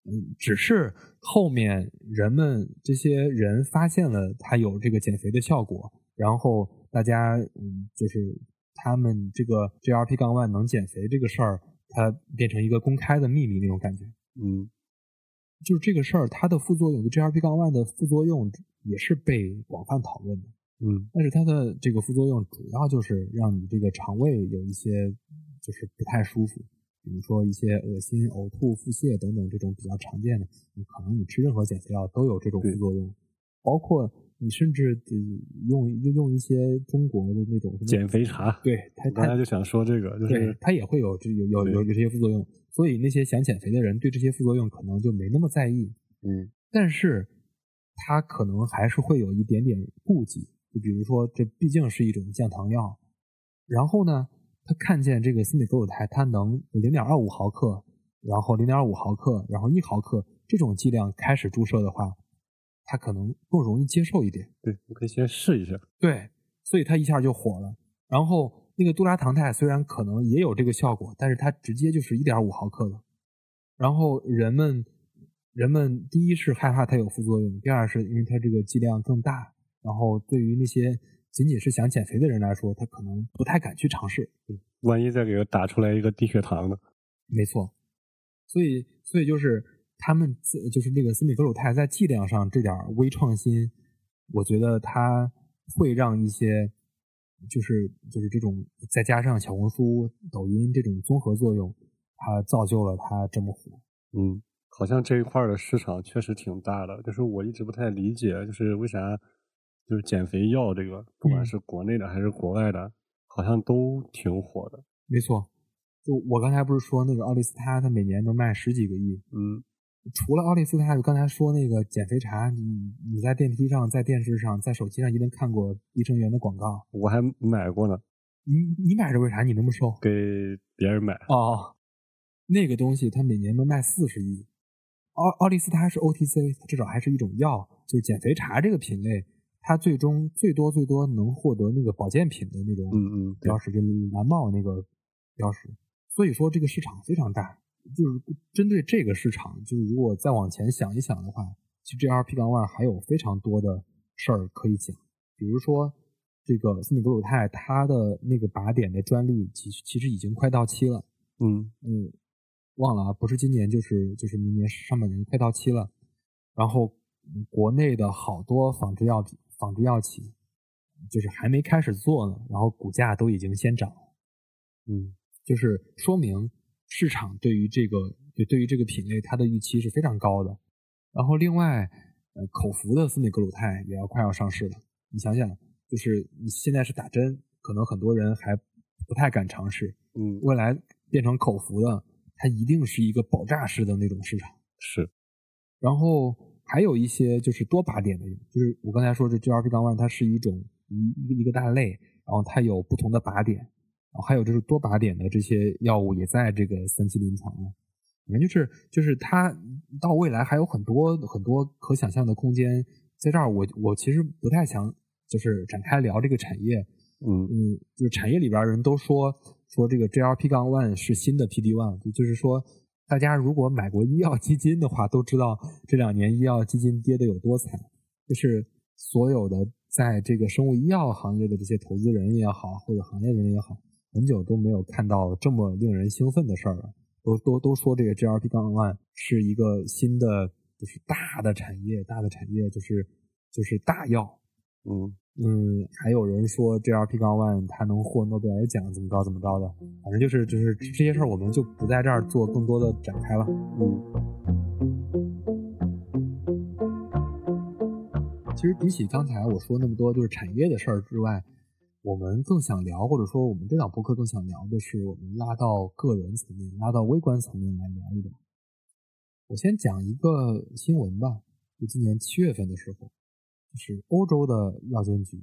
A: 嗯，只是后面人们这些人发现了它有这个减肥的效果，然后大家嗯，就是他们这个 GLP 杠 one 能减肥这个事儿，它变成一个公开的秘密那种感觉。
B: 嗯，
A: 就是这个事儿，它的副作用，GLP 杠 one 的副作用也是被广泛讨论的。
B: 嗯，
A: 但是它的这个副作用主要就是让你这个肠胃有一些就是不太舒服，比如说一些恶心、呕吐、腹泻等等这种比较常见的。你可能你吃任何减肥药都有这种副作用，包括你甚至用用用一些中国的那种
B: 减肥茶，
A: 对，他
B: 刚才就想说这个，就是
A: 它也会有这有有有这些副作用。所以那些想减肥的人对这些副作用可能就没那么在意，
B: 嗯，
A: 但是他可能还是会有一点点顾忌，就比如说这毕竟是一种降糖药，然后呢，他看见这个司美格鲁肽它能零点二五毫克，然后零点五毫克，然后一毫克这种剂量开始注射的话，他可能更容易接受一点。
B: 对，你可以先试一下。
A: 对，所以他一下就火了，然后。那个杜拉糖肽虽然可能也有这个效果，但是它直接就是一点五毫克的。然后人们人们第一是害怕它有副作用，第二是因为它这个剂量更大。然后对于那些仅仅是想减肥的人来说，他可能不太敢去尝试。
B: 万一再给他打出来一个低血糖呢？
A: 没错。所以所以就是他们就是这个斯米格鲁肽在剂量上这点微创新，我觉得它会让一些。就是就是这种，再加上小红书、抖音这种综合作用，它造就了它这么火。
B: 嗯，好像这一块的市场确实挺大的。就是我一直不太理解，就是为啥就是减肥药这个，不管是国内的还是国外的，好像都挺火的。
A: 没错，就我刚才不是说那个奥利司他，它每年能卖十几个亿。
B: 嗯。
A: 除了奥利司他，就刚才说那个减肥茶，你你在电梯上、在电视上、在手机上一定看过益生元的广告。
B: 我还买过呢。
A: 你你买着为啥？你那么瘦？
B: 给别人买。
A: 哦，那个东西它每年能卖四十亿。奥奥利司他是 OTC，至少还是一种药。就减肥茶这个品类，它最终最多最多能获得那个保健品的那种
B: 嗯嗯
A: 标识，就蓝帽那个标识。所以说这个市场非常大。就是针对这个市场，就是如果再往前想一想的话，其实 G R P 杠 one 还有非常多的事儿可以讲。比如说，这个斯米格鲁肽它的那个靶点的专利，其实其实已经快到期了。
B: 嗯
A: 嗯，忘了啊，不是今年就是就是明年上半年快到期了。然后国内的好多仿制药品、仿制药企，就是还没开始做呢，然后股价都已经先涨了。
B: 嗯，
A: 就是说明。市场对于这个就对于这个品类，它的预期是非常高的。然后另外，呃，口服的司美格鲁肽也要快要上市了。你想想，就是你现在是打针，可能很多人还不太敢尝试。
B: 嗯，
A: 未来变成口服的，它一定是一个爆炸式的那种市场。
B: 是。
A: 然后还有一些就是多靶点的，就是我刚才说这 GLP 杠 one 它是一种一一个大类，然后它有不同的靶点。还有就是多靶点的这些药物也在这个三期临床了，反正就是就是它到未来还有很多很多可想象的空间。在这儿我我其实不太想就是展开聊这个产业，
B: 嗯
A: 嗯，就是产业里边人都说说这个 GLP 杠 one 是新的 PD one，就是说大家如果买过医药基金的话，都知道这两年医药基金跌得有多惨，就是所有的在这个生物医药行业的这些投资人也好，或者行业人也好。很久都没有看到这么令人兴奋的事儿了，都都都说这个 GLP 杠 one 是一个新的，就是大的产业，大的产业就是就是大药，
B: 嗯
A: 嗯，还有人说 GLP 杠 one 它能获诺贝尔奖，怎么着怎么着的，反正就是就是这些事儿，我们就不在这儿做更多的展开了。
B: 嗯，
A: 其实比起刚才我说那么多就是产业的事儿之外。我们更想聊，或者说我们这档博客更想聊的是，我们拉到个人层面，拉到微观层面来聊一聊。我先讲一个新闻吧，就今年七月份的时候，是欧洲的药监局，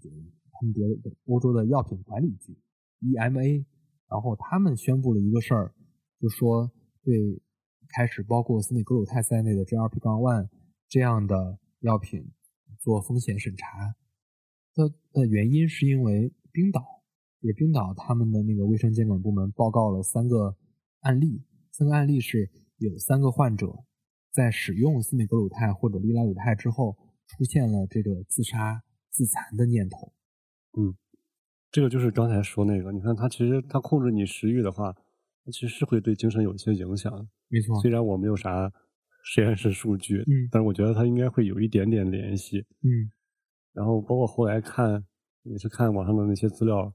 A: 他们别的欧洲的药品管理局 EMA，然后他们宣布了一个事儿，就说对开始包括司美格鲁肽在内的 GLP- 杠 one 这样的药品做风险审查。的的原因，是因为冰岛，就是冰岛他们的那个卫生监管部门报告了三个案例，三个案例是有三个患者在使用司美格鲁肽或者利拉鲁肽之后，出现了这个自杀自残的念头。
B: 嗯，这个就是刚才说那个，你看他其实他控制你食欲的话，其实是会对精神有一些影响。
A: 没错，
B: 虽然我没有啥实验室数据，
A: 嗯，
B: 但是我觉得它应该会有一点点联系。
A: 嗯，
B: 然后包括后来看也是看网上的那些资料，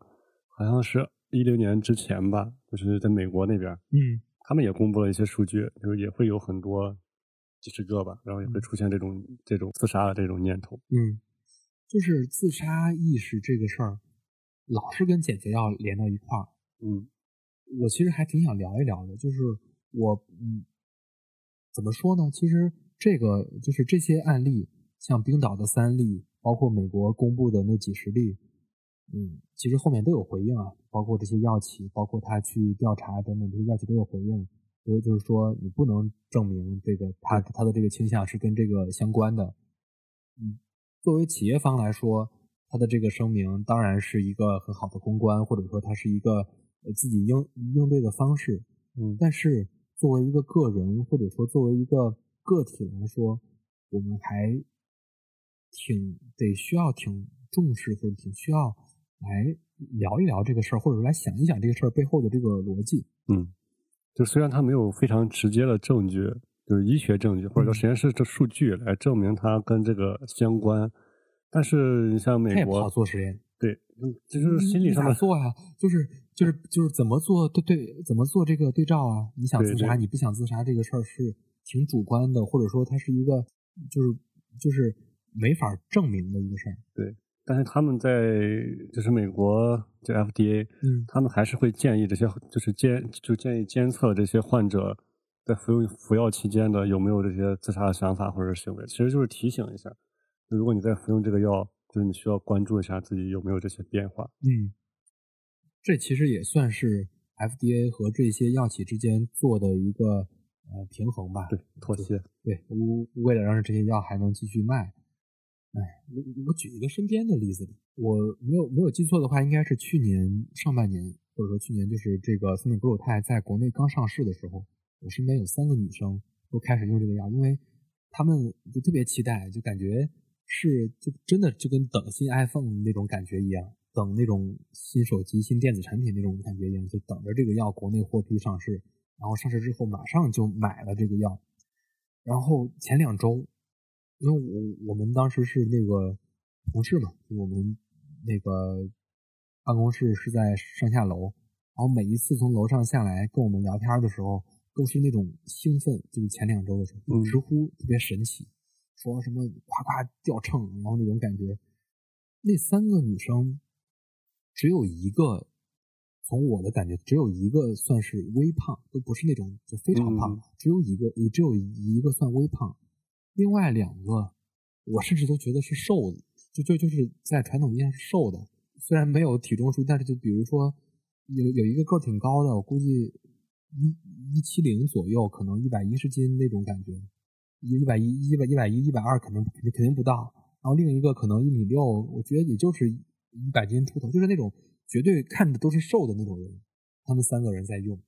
B: 好像是一零年之前吧，就是在美国那边，
A: 嗯，
B: 他们也公布了一些数据，就是也会有很多几十个吧，然后也会出现这种这种自杀的这种念头。
A: 嗯，就是自杀意识这个事儿，老是跟减肥药连到一块儿。
B: 嗯，
A: 我其实还挺想聊一聊的，就是我嗯，怎么说呢？其实这个就是这些案例，像冰岛的三例，包括美国公布的那几十例，嗯，其实后面都有回应啊，包括这些药企，包括他去调查等等，这些药企都有回应，所以就是说你不能证明这个他他的这个倾向是跟这个相关的。嗯，作为企业方来说，他的这个声明当然是一个很好的公关，或者说他是一个呃自己应应对的方式。
B: 嗯，
A: 但是作为一个个人，或者说作为一个个体来说，我们还挺得需要挺重视，或者挺需要来聊一聊这个事儿，或者来想一想这个事儿背后的这个逻辑。
B: 嗯，就虽然他没有非常直接的证据，就是医学证据或者说实验室的数据来证明它跟这个相关，但是你像美国，
A: 做实验，
B: 对，就是心理上的
A: 咋做呀？就是就是就是怎么做对对，怎么做这个对照啊？你想自杀，你不想自杀，这个事儿是挺主观的，或者说它是一个就是就是没法证明的一个事儿。
B: 但是他们在就是美国就 FDA，
A: 嗯
B: 他们还是会建议这些就是监就建议监测这些患者在服用服药期间的有没有这些自杀的想法或者行为，其实就是提醒一下，如果你在服用这个药，就是你需要关注一下自己有没有这些变化。
A: 嗯，这其实也算是 FDA 和这些药企之间做的一个呃平衡吧。
B: 对，妥协。
A: 对，为为了让这些药还能继续卖，哎，我我举一个身边的例子，我没有没有记错的话，应该是去年上半年，或者说去年就是这个司美格鲁肽在国内刚上市的时候，我身边有三个女生都开始用这个药，因为她们就特别期待，就感觉是就真的就跟等新 iPhone 那种感觉一样，等那种新手机、新电子产品那种感觉一样，就等着这个药国内获批上市，然后上市之后马上就买了这个药。然后前两周，因为我我们当时是那个同事嘛，我们那个办公室是在上下楼，然后每一次从楼上下来跟我们聊天的时候，都是那种兴奋，就是前两周的时候，
B: 嗯
A: 直呼特别神奇，说什么夸夸掉秤，然后那种感觉。那三个女生只有一个，从我的感觉，只有一个算是微胖，都不是那种就非常胖，
B: 嗯
A: 只有一个，也只有一个算微胖，另外两个我甚至都觉得是瘦的，就就就是在传统意义上是瘦的，虽然没有体重数，但是就比如说有有一个个儿挺高的，我估计一一七零左右，可能一百一十斤那种感觉，一一百一一百一百一一百二肯定肯定肯定不到，然后另一个可能一米六，我觉得也就是一百斤出头，就是那种绝对看着都是瘦的那种人，他们三个人在用。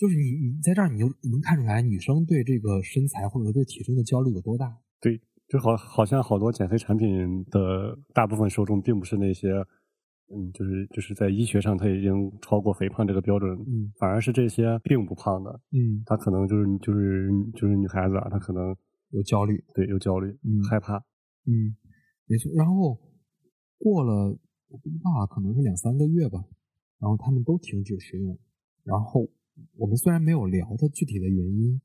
A: 就是你你在这儿你就能看出来女生对这个身材或者说对体重的焦虑有多大。
B: 对，就好好像好多减肥产品的大部分受众并不是那些，嗯，就是就是在医学上它已经超过肥胖这个标准，
A: 嗯
B: 反而是这些并不胖的，
A: 嗯，
B: 她可能就是就是就是女孩子啊，她可能
A: 有焦虑。
B: 对有焦虑、
A: 嗯
B: 害怕，
A: 嗯，没错。然后过了我不知道啊，可能是两三个月吧，然后他们都停止使用。然后我们虽然没有聊它具体的原因，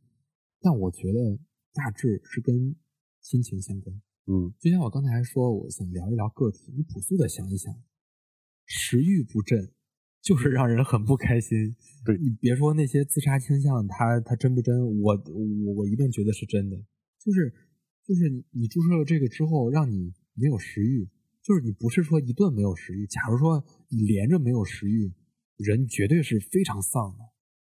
A: 但我觉得大致是跟心情相关。
B: 嗯
A: 就像我刚才说，我想聊一聊个体，你朴素的想一想，食欲不振就是让人很不开心。
B: 对
A: 你别说那些自杀倾向，他他真不真？我我我一定觉得是真的。就是就是你你注射了这个之后，让你没有食欲，就是你不是说一顿没有食欲，假如说你连着没有食欲，人绝对是非常丧的。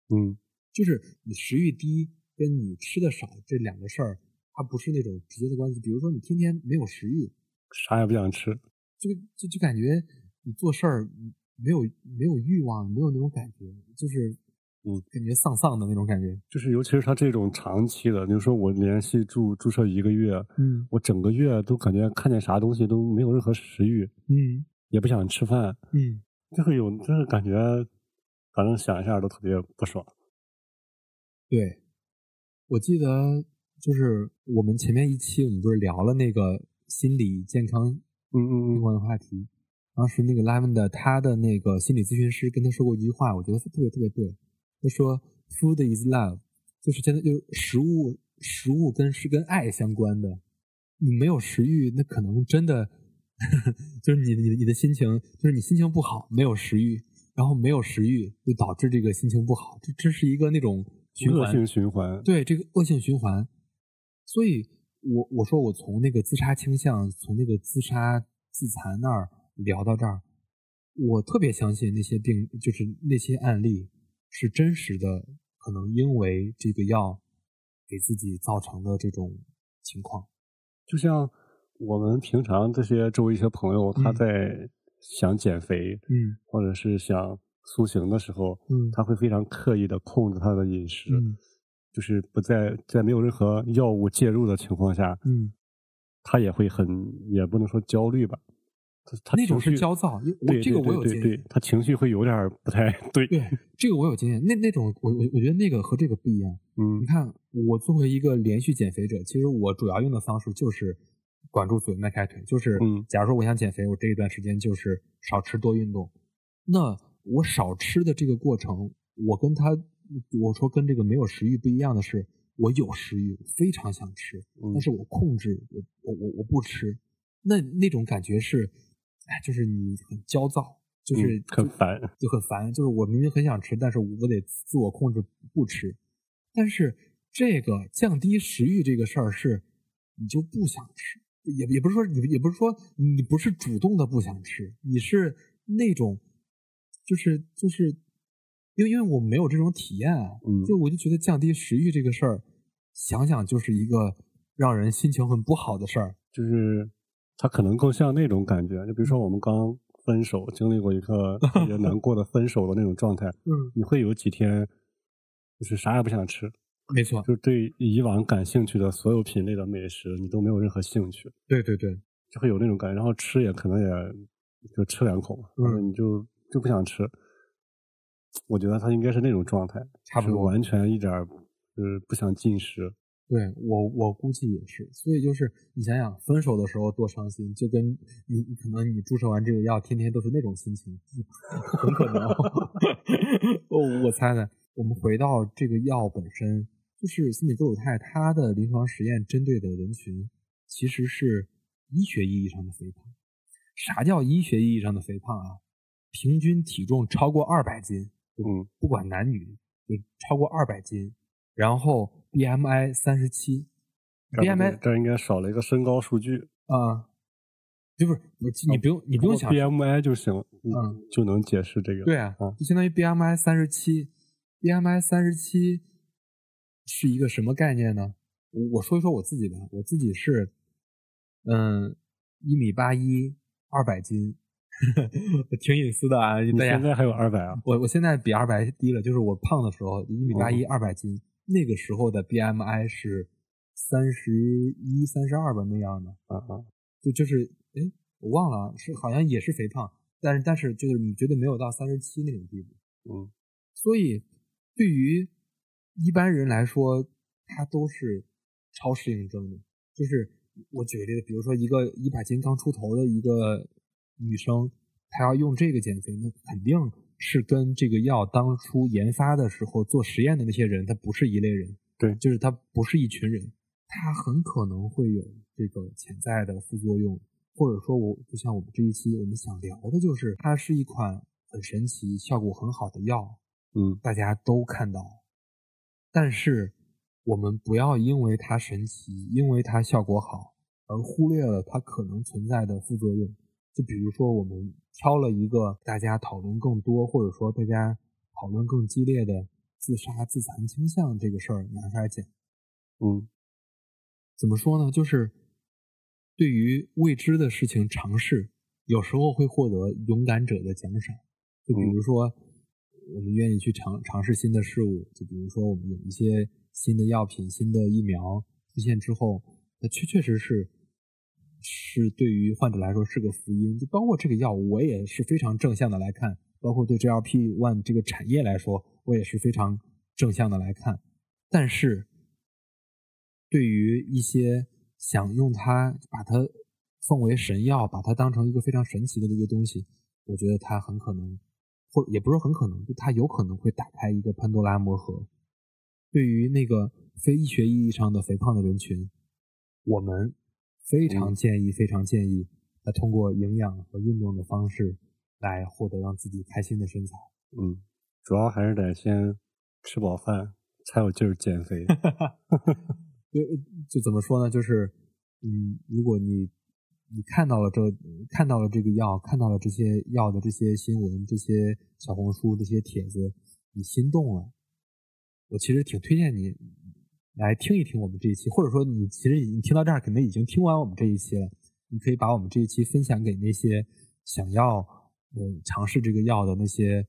B: 嗯。
A: 就是你食欲低跟你吃的少这两个事儿，它不是那种直接的关系。比如说你天天没有食欲，
B: 啥也不想吃，
A: 就就就感觉你做事儿没有没有欲望，没有那种感觉，就是
B: 嗯，
A: 感觉丧丧的那种感觉。
B: 就是尤其是他这种长期的，比如说我连续注注射一个月，
A: 嗯
B: 我整个月都感觉看见啥东西都没有任何食欲，
A: 嗯。
B: 也不想吃饭，
A: 嗯，
B: 就会有就是感觉，反正想一下都特别不爽。
A: 对，我记得就是我们前面一期我们不是聊了那个心理健康
B: 嗯嗯嗯，
A: 相关的话题。当时那个 Lavender 他的那个心理咨询师跟他说过一句话，我觉得特别特别对。他说：“Food is love”，就是现在就是食物，食物跟是跟爱相关的。你没有食欲，那可能真的 就是你你你的心情，就是你心情不好，没有食欲，然后没有食欲就导致这个心情不好，这这是一个那种循环
B: 恶性循环。
A: 对这个恶性循环，所以我我说我从那个自杀倾向，从那个自杀自残那儿聊到这儿，我特别相信那些病，就是那些案例是真实的，可能因为这个药给自己造成的这种情况。
B: 就像我们平常这些周围一些朋友，他
A: 嗯
B: 在想减肥，
A: 嗯。
B: 或者是想塑形的时候，
A: 嗯。
B: 他会非常刻意的控制他的饮食，
A: 嗯。
B: 就是不在在没有任何药物介入的情况下，
A: 嗯，
B: 他也会很也不能说焦虑吧，他他
A: 那种是焦躁，我
B: 对
A: 这个我有经验，
B: 他情绪会有点不太对，
A: 对，这个我有经验。那那种我我我觉得那个和这个不一样。
B: 嗯。
A: 你看，我作为一个连续减肥者，其实我主要用的方式就是管住嘴、迈开腿。就是，
B: 嗯
A: 假如说我想减肥，我这一段时间就是少吃多运动。那我少吃的这个过程，我跟他我说跟这个没有食欲不一样的是，我有食欲，非常想吃，
B: 嗯
A: 但是我控制，我我我我不吃。那那种感觉是，哎，就是你很焦躁，就是
B: 嗯很烦，
A: 就很烦。就是我明明很想吃，但是我得自我控制不吃。但是这个降低食欲这个事儿是，你就不想吃，也也不是说你也不是说你不是主动的不想吃，你是那种，就是就是，因为因为我没有这种体验啊，
B: 嗯
A: 就我就觉得降低食欲这个事儿，想想就是一个让人心情很不好的事儿。
B: 就是他可能更像那种感觉，就比如说我们刚分手，经历过一个特别难过的分手的那种状态，
A: 嗯，
B: 你会有几天就是啥也不想吃，
A: 没错，
B: 就是对以往感兴趣的所有品类的美食，你都没有任何兴趣，
A: 对对对，
B: 就会有那种感觉。然后吃也可能也就吃两口，
A: 嗯
B: 你就就不想吃。我觉得他应该是那种状态，
A: 差不多
B: 完全一点儿就是不想进食。
A: 对我，我估计也是，所以就是你想想，分手的时候多伤心，就跟你你可能你注射完这个药，天天都是那种心情，很可能。我我猜的。我们回到这个药本身，就是司米多鲁肽，它的临床实验针对的人群其实是医学意义上的肥胖。啥叫医学意义上的肥胖啊？平均体重超过二百斤，
B: 嗯
A: 不管男女，就超过二百斤，然后 BMI 三十七，BMI
B: 这应该少了一个身高数据，
A: 啊，就不是你你不用你不用想
B: BMI 就行，
A: 嗯，
B: 就能解释这个。
A: 对啊
B: 嗯，
A: 就相当于 BMI 三十七，BMI 三十七是一个什么概念呢？我我说一说我自己的，我自己是嗯一米八一，二百斤，挺隐私的啊，大家
B: 你现在还有二百啊？
A: 我我现在比二百低了，就是我胖的时候一米八一
B: 哦
A: 二百斤，那个时候的 BMI 是三十一三十二吧那样的，
B: 啊啊，
A: 就就是哎我忘了是好像也是肥胖，但是但是就是你绝对没有到三十七那种地步，
B: 嗯
A: 所以对于一般人来说，它都是超适应症的。就是我举个例子，比如说一个一百斤刚出头的一个女生，她要用这个减肥，那肯定是跟这个药当初研发的时候做实验的那些人，他不是一类人。
B: 对
A: 就是他不是一群人，他很可能会有这个潜在的副作用，或者说我就像我们这一期我们想聊的就是，它是一款很神奇、效果很好的药，
B: 嗯
A: 大家都看到，但是我们不要因为它神奇，因为它效果好，而忽略了它可能存在的副作用。就比如说，我们挑了一个大家讨论更多，或者说大家讨论更激烈的自杀自残倾向这个事儿拿出来讲。
B: 嗯，
A: 怎么说呢？就是对于未知的事情尝试，有时候会获得勇敢者的奖赏。就比如说，我们愿意去尝尝试新的事物，就比如说我们有一些新的药品、新的疫苗出现之后，那确确实是是对于患者来说是个福音。就包括这个药，我也是非常正向的来看。包括对 GLP One 这个产业来说，我也是非常正向的来看。但是，对于一些想用它把它奉为神药，把它当成一个非常神奇的一个东西，我觉得它很可能，或也不是很可能，就它有可能会打开一个潘多拉魔盒。对于那个非医学意义上的肥胖的人群，我们非常建议，非常建议，他通过营养和运动的方式。来获得让自己开心的身材，
B: 嗯，主要还是得先吃饱饭，才有劲儿减肥。
A: 就就怎么说呢？就是，嗯，如果你你看到了这看到了这个药，看到了这些药的这些新闻、这些小红书、这些帖子，你心动了，我其实挺推荐你来听一听我们这一期，或者说你其实你听到这儿，可能已经听完我们这一期了。你可以把我们这一期分享给那些想要。嗯，尝试这个药的那些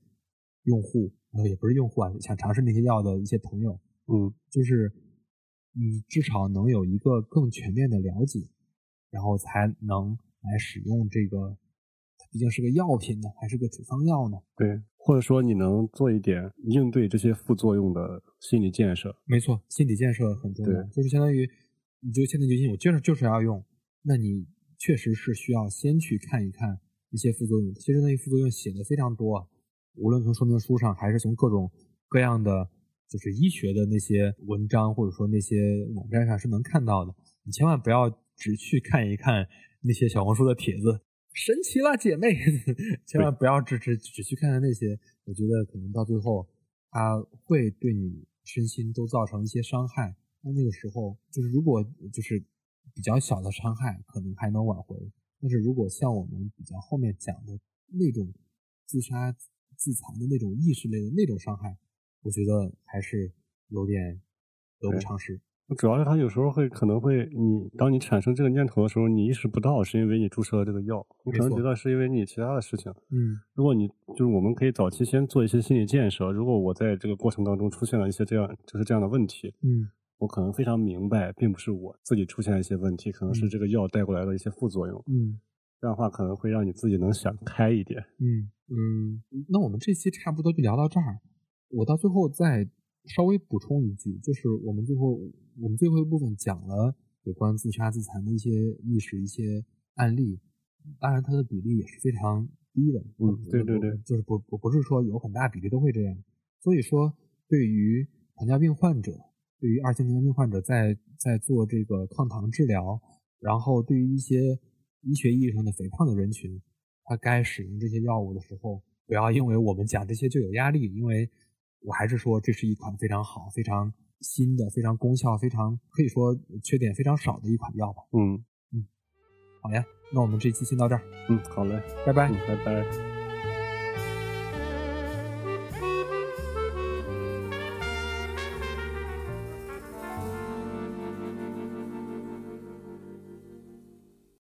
A: 用户，呃，也不是用户啊，想尝试那些药的一些朋友，
B: 嗯，
A: 就是你至少能有一个更全面的了解，然后才能来使用这个，毕竟是个药品呢，还是个处方药呢？
B: 对，或者说你能做一点应对这些副作用的心理建设。
A: 没错，心理建设很重要，就是相当于你就现在决心，我就是就是要用，那你确实是需要先去看一看。一些副作用，其实那些副作用写的非常多，无论从说明书上，还是从各种各样的就是医学的那些文章，或者说那些网站上是能看到的。你千万不要只去看一看那些小红书的帖子，神奇了，姐妹，千万不要只只只去看看那些。我觉得可能到最后，它会对你身心都造成一些伤害。那那个时候，就是如果就是比较小的伤害，可能还能挽回。但是如果像我们比较后面讲的那种自杀自残的那种意识类的那种伤害，我觉得还是有点得不偿失。
B: 主要是他有时候会可能会你当你产生这个念头的时候，你意识不到是因为你注射了这个药，你可能觉得是因为你其他的事情。
A: 嗯，
B: 如果你就是我们可以早期先做一些心理建设，如果我在这个过程当中出现了一些这样就是这样的问题，
A: 嗯。
B: 我可能非常明白，并不是我自己出现了一些问题，可能是这个药带过来的一些副作用。
A: 嗯，
B: 这样的话可能会让你自己能想开一点。
A: 嗯嗯，那我们这期差不多就聊到这儿。我到最后再稍微补充一句，就是我们最后我们最后一部分讲了有关自杀自残的一些意识、一些案例，当然它的比例也是非常低的。
B: 嗯，对对对，
A: 就是不不不是说有很大比例都会这样。所以说，对于糖尿病患者。对于二型糖尿病患者在在做这个抗糖治疗，然后对于一些医学意义上的肥胖的人群，他该使用这些药物的时候，不要因为我们讲这些就有压力，因为我还是说这是一款非常好、非常新的、非常功效、非常可以说缺点非常少的一款药吧。
B: 嗯
A: 嗯，好呀，那我们这期先到这儿。
B: 嗯，好嘞，
A: 拜拜，
B: 拜拜。